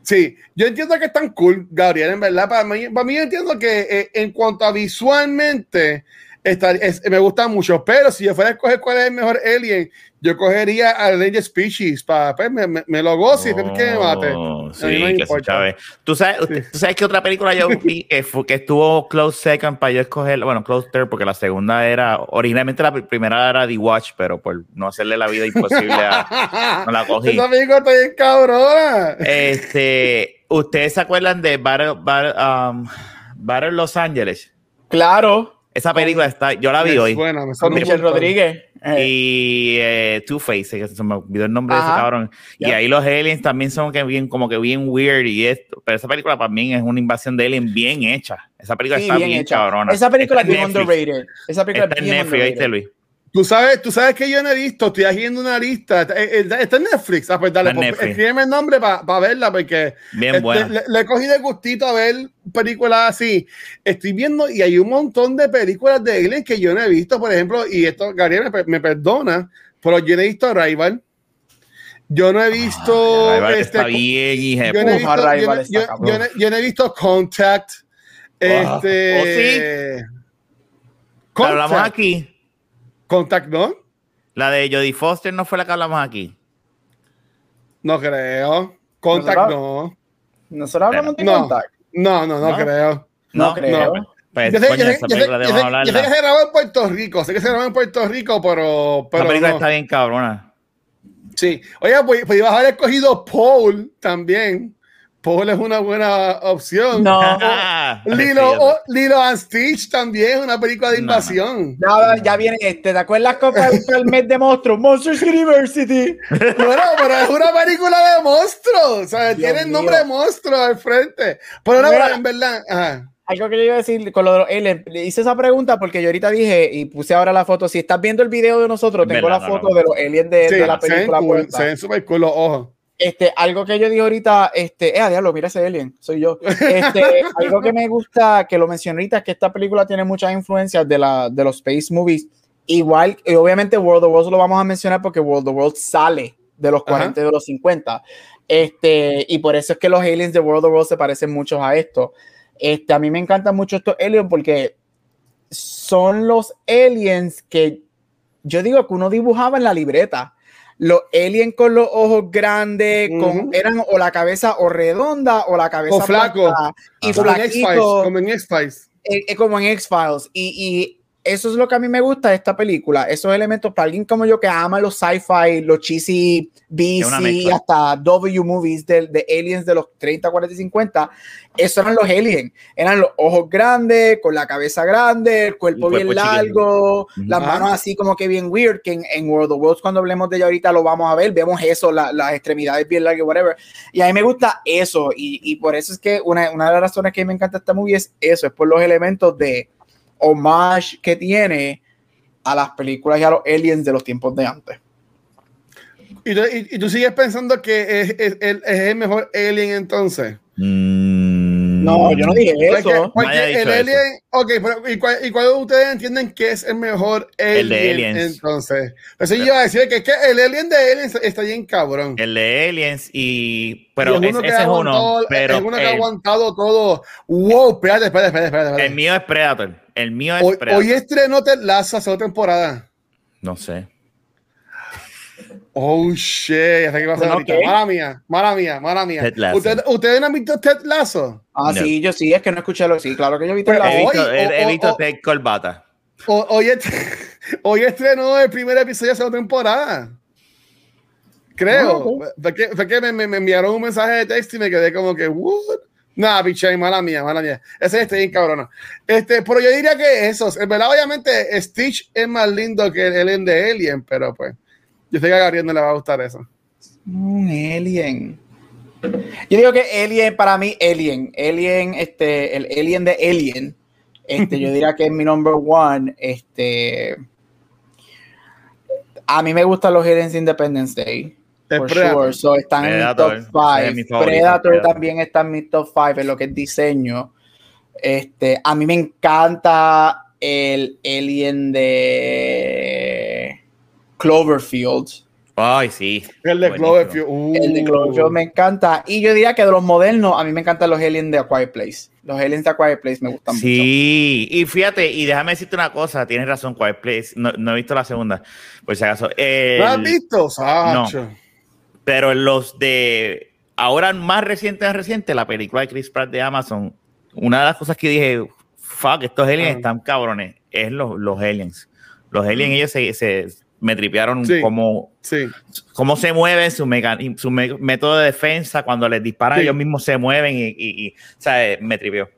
Speaker 3: Sí, yo entiendo que están cool, Gabriel, en verdad. Para mí, para mí yo entiendo que eh, en cuanto a visualmente, está, es- me gusta mucho. Pero si yo fuera a escoger cuál es el mejor alien, yo cogería al Ranger Species. Para, pues, me, me, me lo gozo y después que me mate.
Speaker 2: Oh,
Speaker 3: A
Speaker 2: Sí,
Speaker 3: mí no me
Speaker 2: que
Speaker 3: importa.
Speaker 2: ¿Tú sabes, usted- ¿Tú sabes qué otra película yo vi que, fue- que estuvo close second para yo escoger? Bueno, close third, porque la segunda era, originalmente la pr- primera era The Watch, pero por no hacerle la vida imposible a, no la cogí.
Speaker 3: Esa película está bien cabrona.
Speaker 2: Este, ¿ustedes se acuerdan de Battle, Battle, um, Battle Los Ángeles?
Speaker 1: Claro,
Speaker 2: Esa película está, yo la vi hoy.
Speaker 1: con Michelle. Rodríguez. Eh,
Speaker 2: Y eh, Two-Face, que se me olvidó el nombre de ese cabrón. Y ahí los aliens también son que bien, como que bien weird y esto. Pero esa película también es una invasión de aliens bien hecha. Esa película
Speaker 1: sí,
Speaker 2: está
Speaker 1: bien
Speaker 2: bien,
Speaker 1: hecha.
Speaker 2: cabrona.
Speaker 1: Esa película es bien
Speaker 2: Netflix.
Speaker 1: underrated. Esa película
Speaker 2: Está
Speaker 1: es
Speaker 2: en
Speaker 1: bien
Speaker 2: Netflix, ¿viste,
Speaker 1: underrated.
Speaker 2: Luis?
Speaker 3: Tú sabes, tú sabes que yo no he visto, estoy haciendo una lista. Está, eh, eh, está en Netflix. Ah, pues dale, pues,
Speaker 2: Netflix.
Speaker 3: escríbeme el nombre para verla, porque
Speaker 2: Bien
Speaker 3: este,
Speaker 2: buena.
Speaker 3: le, le he cogido el gustito a ver películas así. Estoy viendo y hay un montón de películas de aliens que yo no he visto, por ejemplo, y esto, Gabriel me, per- me perdona, pero yo no he visto Arrival. Yo no he visto. Este,
Speaker 2: está bien, hija.
Speaker 3: yo no, he visto, yo,
Speaker 1: Arrival
Speaker 3: no-
Speaker 1: está
Speaker 3: yo-
Speaker 1: cabrón.
Speaker 3: yo no- yo no he visto Contact. Este.
Speaker 2: ¿Oh, ¿La hablamos aquí?
Speaker 3: Contact, ¿no?
Speaker 2: La de Jodie Foster no fue la que hablamos aquí.
Speaker 3: No creo. Contact,
Speaker 1: Nosotros-
Speaker 3: no.
Speaker 1: Nosotros hablamos de
Speaker 3: No.
Speaker 1: Contact.
Speaker 3: No, no, no,
Speaker 2: ¿No?
Speaker 3: creo.
Speaker 1: No, creo.
Speaker 2: Pues,
Speaker 3: Yo sé,
Speaker 2: coño,
Speaker 3: yo sé-
Speaker 2: esa
Speaker 3: yo sé-
Speaker 2: película
Speaker 3: yo sé-
Speaker 2: debemos
Speaker 3: yo sé
Speaker 2: hablarla.
Speaker 3: que se grabó en Puerto Rico, sé que se grabó en Puerto Rico, pero, pero
Speaker 2: Esa película
Speaker 3: no.
Speaker 2: está bien cabrona.
Speaker 3: Sí. Oye, pues, pues ibas a haber escogido Paul también. Paul es una buena opción.
Speaker 1: No.
Speaker 3: Lilo, Lilo and Stitch también, una película de
Speaker 2: No, no.
Speaker 3: invasión.
Speaker 1: Ya, viene este. ¿Te acuerdas cómo fue el mes de monstruos? Monsters University.
Speaker 3: Bueno, pero es una película de monstruos. O sea,
Speaker 1: Dios
Speaker 3: tiene el
Speaker 1: mío.
Speaker 3: nombre de monstruo al frente. Pero no,
Speaker 1: Mira.
Speaker 3: en verdad. Ajá.
Speaker 1: Algo que yo iba a decir con lo de los aliens, le hice esa pregunta porque yo ahorita dije y puse ahora la foto. Si estás viendo el video de nosotros, tengo
Speaker 2: Verdad,
Speaker 1: la
Speaker 2: no,
Speaker 1: foto
Speaker 2: no.
Speaker 1: de los aliens de,
Speaker 3: Sí,
Speaker 1: de la
Speaker 3: se ven
Speaker 1: película.
Speaker 3: cool, se ven súper cool los ojos.
Speaker 1: Este, algo que yo dije ahorita, este, eh, a diablo, mira ese alien, soy yo. Este, algo que me gusta, que lo mencioné ahorita, es que esta película tiene muchas influencias de, la, de los space movies. Igual, y obviamente World of Worlds lo vamos a mencionar porque World of Worlds sale de los 40 y de los 50. Este, y por eso es que los aliens de World of Worlds se parecen muchos a esto. Este, a mí me encantan mucho estos aliens porque son los aliens que yo digo que uno dibujaba en la libreta. Los aliens con los ojos grandes, con,
Speaker 3: Ujú.
Speaker 1: eran o la cabeza o redonda o la cabeza
Speaker 3: O flaco.
Speaker 1: y
Speaker 3: Como en X-Files.
Speaker 1: flaquito,
Speaker 3: Como en X-Files.
Speaker 1: eh, eh, como en X-Files. Y, y eso es lo que a mí me gusta de esta película. Esos elementos para alguien como yo que ama los sci-fi, los cheesy BC hasta W movies de, de aliens de los 30, 40 y 50. Esos eran los aliens. Eran los ojos grandes, con la cabeza grande, el cuerpo,
Speaker 2: El cuerpo
Speaker 1: bien largo, las manos así como que bien weird, que en, en World of Worlds cuando hablemos de ella ahorita lo vamos a ver, vemos eso, la- las extremidades bien largas, whatever. Y a mí me gusta eso, y, y por eso es que una, una de las razones que me encanta esta movie es eso, es por los elementos de homage que tiene a las películas y a los aliens de los tiempos de antes.
Speaker 3: ¿Y tú, y- y tú sigues pensando que es, es- es- es el mejor alien entonces?
Speaker 2: Mm,
Speaker 1: No, yo no dije eso.
Speaker 3: porque el
Speaker 2: eso.
Speaker 3: alien, ok, pero ¿y cuál, y cuál de ustedes entienden que es el mejor alien
Speaker 2: El de Aliens.
Speaker 3: entonces? Pues sí, yo iba a decir que, es que el alien de Aliens está bien cabrón.
Speaker 2: El de Aliens y... Pero
Speaker 3: es
Speaker 2: es-
Speaker 3: uno que
Speaker 2: ese
Speaker 3: ha
Speaker 2: es uno,
Speaker 3: aguantado-
Speaker 2: pero
Speaker 3: es uno que ha
Speaker 2: el,
Speaker 3: aguantado todo. Wow, espérate, espérate, espérate. espérate, espérate.
Speaker 2: el mío es Predator. El mío es
Speaker 3: hoy,
Speaker 2: Predator.
Speaker 3: hoy estrenó Ted Lasso segunda temporada.
Speaker 2: No sé.
Speaker 3: Oh shit. Mala mía, mala mía, mala mía.
Speaker 2: Ted.
Speaker 3: ¿Ustedes, ¿Ustedes no han visto Ted Lasso?
Speaker 1: Ah,
Speaker 2: No.
Speaker 1: sí, yo sí, es que no escuché lo sí, claro que yo vi
Speaker 3: Pero-
Speaker 1: la
Speaker 2: He
Speaker 3: Hoy,
Speaker 2: visto, he, he
Speaker 3: o-
Speaker 2: visto Ted Corbata.
Speaker 3: Hoy, est- hoy estrenó el primer episodio de segunda temporada. Creo. Fue que, fue que me, me- me enviaron un mensaje de texto y me quedé como que, ¿what? Nada, piché, mala mía, mala mía. Ese este bien cabrona. Este, pero yo diría que esos, en verdad, obviamente, Stitch es más lindo que el Alien de Alien, pero pues, yo sé que a Gabriel no le va a gustar eso.
Speaker 1: Un alien. Yo digo que Alien, para mí, Alien. Alien, este, el Alien de Alien. Este, yo diría que es mi number one. Este. A mí me gustan los aliens de Independence Day.
Speaker 3: Es
Speaker 1: For
Speaker 3: Predator.
Speaker 1: sure. So, están
Speaker 2: Predator,
Speaker 1: en mi top
Speaker 2: ese es mi
Speaker 1: 5.
Speaker 2: favorito,
Speaker 1: Predator,
Speaker 2: Predator.
Speaker 1: también está en mi top 5 en lo que es diseño. Este, a mí me encanta el alien de Cloverfield.
Speaker 2: Ay, sí.
Speaker 3: El de
Speaker 2: Buenísimo.
Speaker 3: Cloverfield. Uh.
Speaker 1: El de Cloverfield me encanta. Y yo diría que de los modernos, a mí me encantan los aliens de A Quiet Place. Los aliens de A Quiet Place me gustan mucho.
Speaker 2: Sí, y fíjate, y déjame decirte una cosa, tienes razón, Quiet Place, no, no he visto la segunda, por si acaso. El-
Speaker 3: ¿No has visto? Sacho.
Speaker 2: Pero los de ahora más reciente, más reciente, la película de Chris Pratt de Amazon, una de las cosas que dije, fuck, estos aliens están cabrones, es los, los aliens. Los aliens, ellos se, se- me tripearon
Speaker 3: Sí.
Speaker 2: cómo se mueven, su, su me- método de defensa, cuando les disparan,
Speaker 3: Sí.
Speaker 2: ellos mismos se mueven y, y- y, o sea, eh, me tripeó.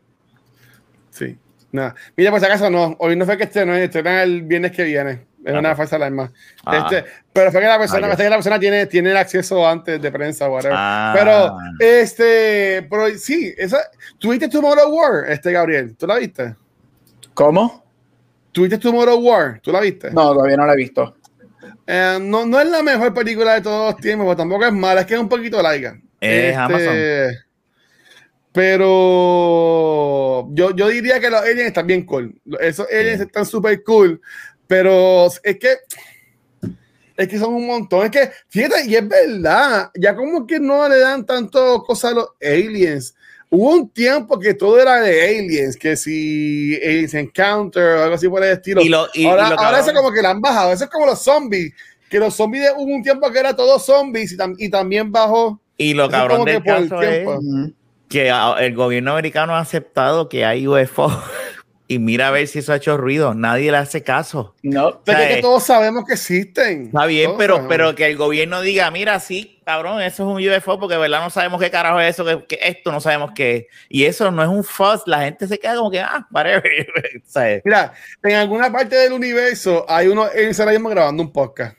Speaker 3: Sí. Nada. Mira, por si acaso no. Hoy no fue que estrenó, estrena el viernes que viene. Es
Speaker 2: Ah,
Speaker 3: una
Speaker 2: pues.
Speaker 3: falsa alarma.
Speaker 2: Ah.
Speaker 3: Este, pero fue que la persona,
Speaker 2: Ah,
Speaker 3: que la persona tiene, tiene el acceso antes de prensa, whatever.
Speaker 2: Ah.
Speaker 3: Pero, este, pero sí, esa, ¿tuviste Tomorrow War, este Gabriel? ¿Tú la viste?
Speaker 1: ¿Cómo?
Speaker 3: ¿Tuviste Tomorrow War? ¿Tú la viste?
Speaker 1: No, todavía no la he visto.
Speaker 3: Eh, no, no es la mejor película de todos los tiempos, pero tampoco es mala, es que es un poquito larga. Este,
Speaker 2: Es Amazon.
Speaker 3: Pero yo, yo diría que los aliens están bien cool. Esos aliens están súper cool, pero es que es que son un montón. Es que, fíjate, y es verdad, ya como que no le dan tanto cosas a los aliens. Hubo un tiempo que todo era de aliens, que si Aliens Encounter o algo así por el estilo.
Speaker 2: Y lo- y-
Speaker 3: ahora
Speaker 2: y lo
Speaker 3: ahora eso como que la han bajado. Eso es como los zombies. Que los zombies de- hubo un tiempo que era todo zombies y, tam- y también bajó.
Speaker 2: Y lo cabrón del
Speaker 3: que por el
Speaker 2: caso es que el gobierno americano ha aceptado que hay UFO y mira a ver si eso ha hecho ruido. Nadie le hace caso.
Speaker 1: No.
Speaker 3: Pero es
Speaker 2: sea,
Speaker 3: que todos sabemos que existen.
Speaker 2: Está bien,
Speaker 3: Todos
Speaker 2: pero,
Speaker 3: sabemos.
Speaker 2: pero que el gobierno diga, mira, sí, cabrón, eso es un UFO porque de verdad no sabemos qué carajo es eso, que, que esto no sabemos qué es. Y eso no es un fuzz, la gente se queda como que, ah, whatever. ¿sabes?
Speaker 3: Mira, en alguna parte del universo hay uno en mismo grabando un podcast.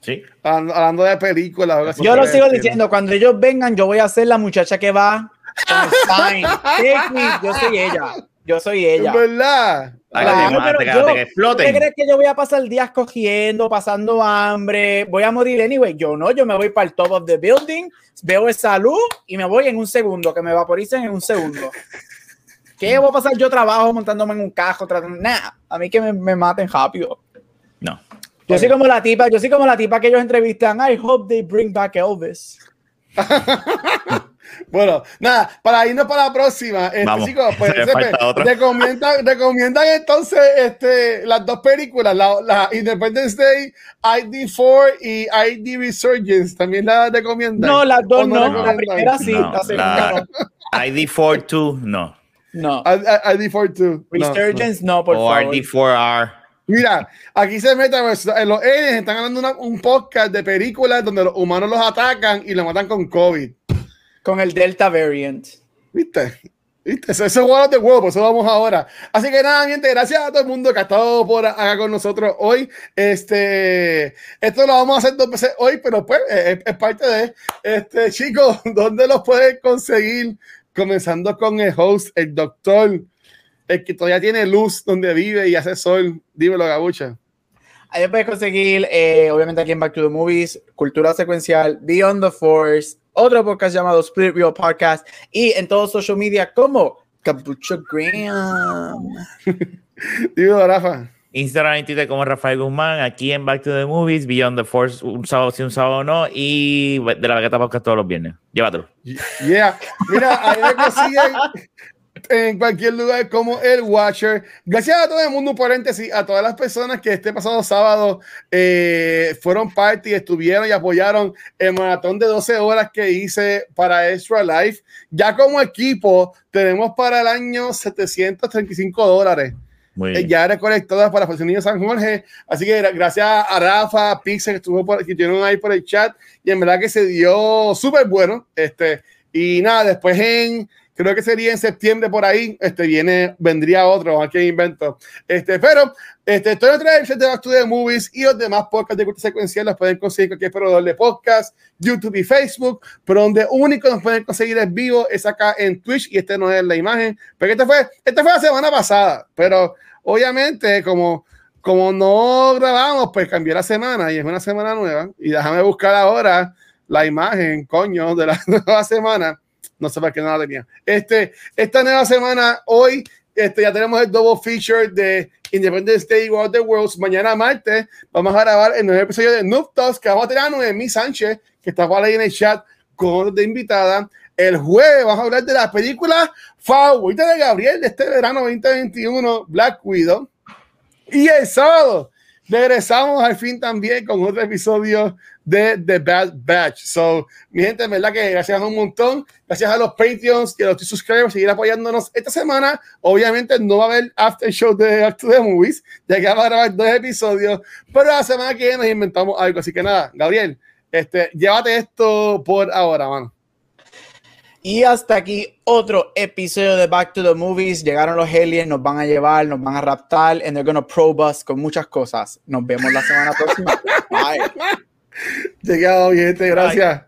Speaker 2: Sí.
Speaker 3: Hablando, de películas. o
Speaker 1: Yo lo sigo diciendo, cuando ellos vengan, yo voy a ser la muchacha que va yo soy ella. Yo soy ella.
Speaker 3: Es verdad.
Speaker 2: Ay,
Speaker 1: Claro, pero
Speaker 2: que-
Speaker 1: yo-
Speaker 2: que
Speaker 1: ¿Tú
Speaker 2: exploten.
Speaker 1: crees que yo voy a pasar días cogiendo, pasando hambre? Voy a morir anyway. Yo no, yo me voy para el top of the building, veo esa luz y me voy en un segundo, que me vaporicen en un segundo. ¿Qué voy a pasar yo trabajo montándome en un cajo? tratando- Nah, a mí que me, me maten rápido.
Speaker 2: No.
Speaker 1: Yo soy como la tipa, yo soy como la tipa que ellos entrevistan. I hope they bring back Elvis.
Speaker 3: Bueno, nada, para irnos para la próxima, este,
Speaker 2: Vamos,
Speaker 3: chicos, pues, recomiendan, recomiendan entonces este, las dos películas, la, la Independence Day, ID4 y ID Resurgence, también la recomiendan.
Speaker 1: No, las dos
Speaker 3: ¿O
Speaker 1: no. La primera sí,
Speaker 2: No,
Speaker 1: la segunda
Speaker 2: la- ID42, no.
Speaker 1: no. No.
Speaker 3: ID4 too. No, no.
Speaker 1: Resurgence, no, por
Speaker 2: o
Speaker 1: favor.
Speaker 2: RD4R.
Speaker 3: Mira, aquí se mete, pues, en los aliens están hablando una- un podcast de películas donde los humanos los atacan y los matan con COVID.
Speaker 1: Con el Delta variant.
Speaker 3: ¿Viste? ¿Viste? Eso, es of the World, por eso vamos ahora. Así que nada, gente, gracias a todo el mundo que ha estado por acá con nosotros hoy. Este, esto lo vamos a hacer dos veces hoy, pero pues es, es parte de, este, chicos, ¿dónde los pueden conseguir? Comenzando con el host, el doctor, el que todavía tiene luz donde vive y hace sol. Dímelo, Gabucha.
Speaker 1: Ahí puedes conseguir, eh, obviamente, aquí en Back to the Movies, Cultura Secuencial, Beyond the Force, otro podcast llamado Spirit Real Podcast y en todos social media como Capucho Graham.
Speaker 3: Dímelo, Rafa.
Speaker 2: Instagram y Twitter como Rafael Guzmán, aquí en Back to the Movies, Beyond the Force, un sábado sí, un sábado no, y de la Vegeta Podcast todos los viernes. Llévatelo.
Speaker 3: Yeah. Mira, ahí me consiguen en cualquier lugar como el Watcher. Gracias a todo el mundo, un paréntesis, a todas las personas que este pasado sábado eh, fueron parte y estuvieron y apoyaron el maratón de 12 horas que hice para Extra Life. Ya como equipo tenemos para el año 735 dólares. Eh, ya recolectadas para Niño San Jorge. Así que gra- gracias a Rafa, a Pixel que estuvo por, que estuvieron ahí por el chat. Y en verdad que se dio súper bueno. Este, y nada, después en, creo que sería en septiembre por ahí, este, viene, vendría otro, aquí invento. Este, pero, este, estoy otra vez de Back to the Movies y los demás podcasts de cultura secuencial los pueden conseguir en cualquier proveedor de podcast, YouTube y Facebook, pero donde único nos pueden conseguir es vivo es acá en Twitch y este no es la imagen, porque este fue, este fue la semana pasada, pero obviamente como como no grabamos, pues cambié la semana y es una semana nueva. Y déjame buscar ahora la imagen, coño, de la nueva semana. No sé para qué no la tenía. Este, esta nueva semana, hoy, este, ya tenemos el double feature de Independence Day War of the Worlds. Mañana martes vamos a grabar el nuevo episodio de Noob Talks que vamos a tener a Noemí Sánchez, que está por ahí en el chat con de invitada. El jueves vamos a hablar de la película favorita de Gabriel de este verano 2021, Black Widow. Y el sábado regresamos al fin también con otro episodio de The Bad Batch. So, mi gente, en verdad que gracias un montón. Gracias a los Patreons y a los subscribers seguir apoyándonos esta semana. Obviamente no va a haber after show de After the Movies, ya que vamos a grabar dos episodios, pero la semana que viene nos inventamos algo. Así que nada, Gabriel, este, llévate esto por ahora, mano.
Speaker 1: Y hasta aquí otro episodio de Back to the Movies. Llegaron los aliens, nos van a llevar, nos van a raptar, and they're gonna probe us con muchas cosas. Nos vemos la semana próxima. Bye.
Speaker 3: Llegado, gente, gracias.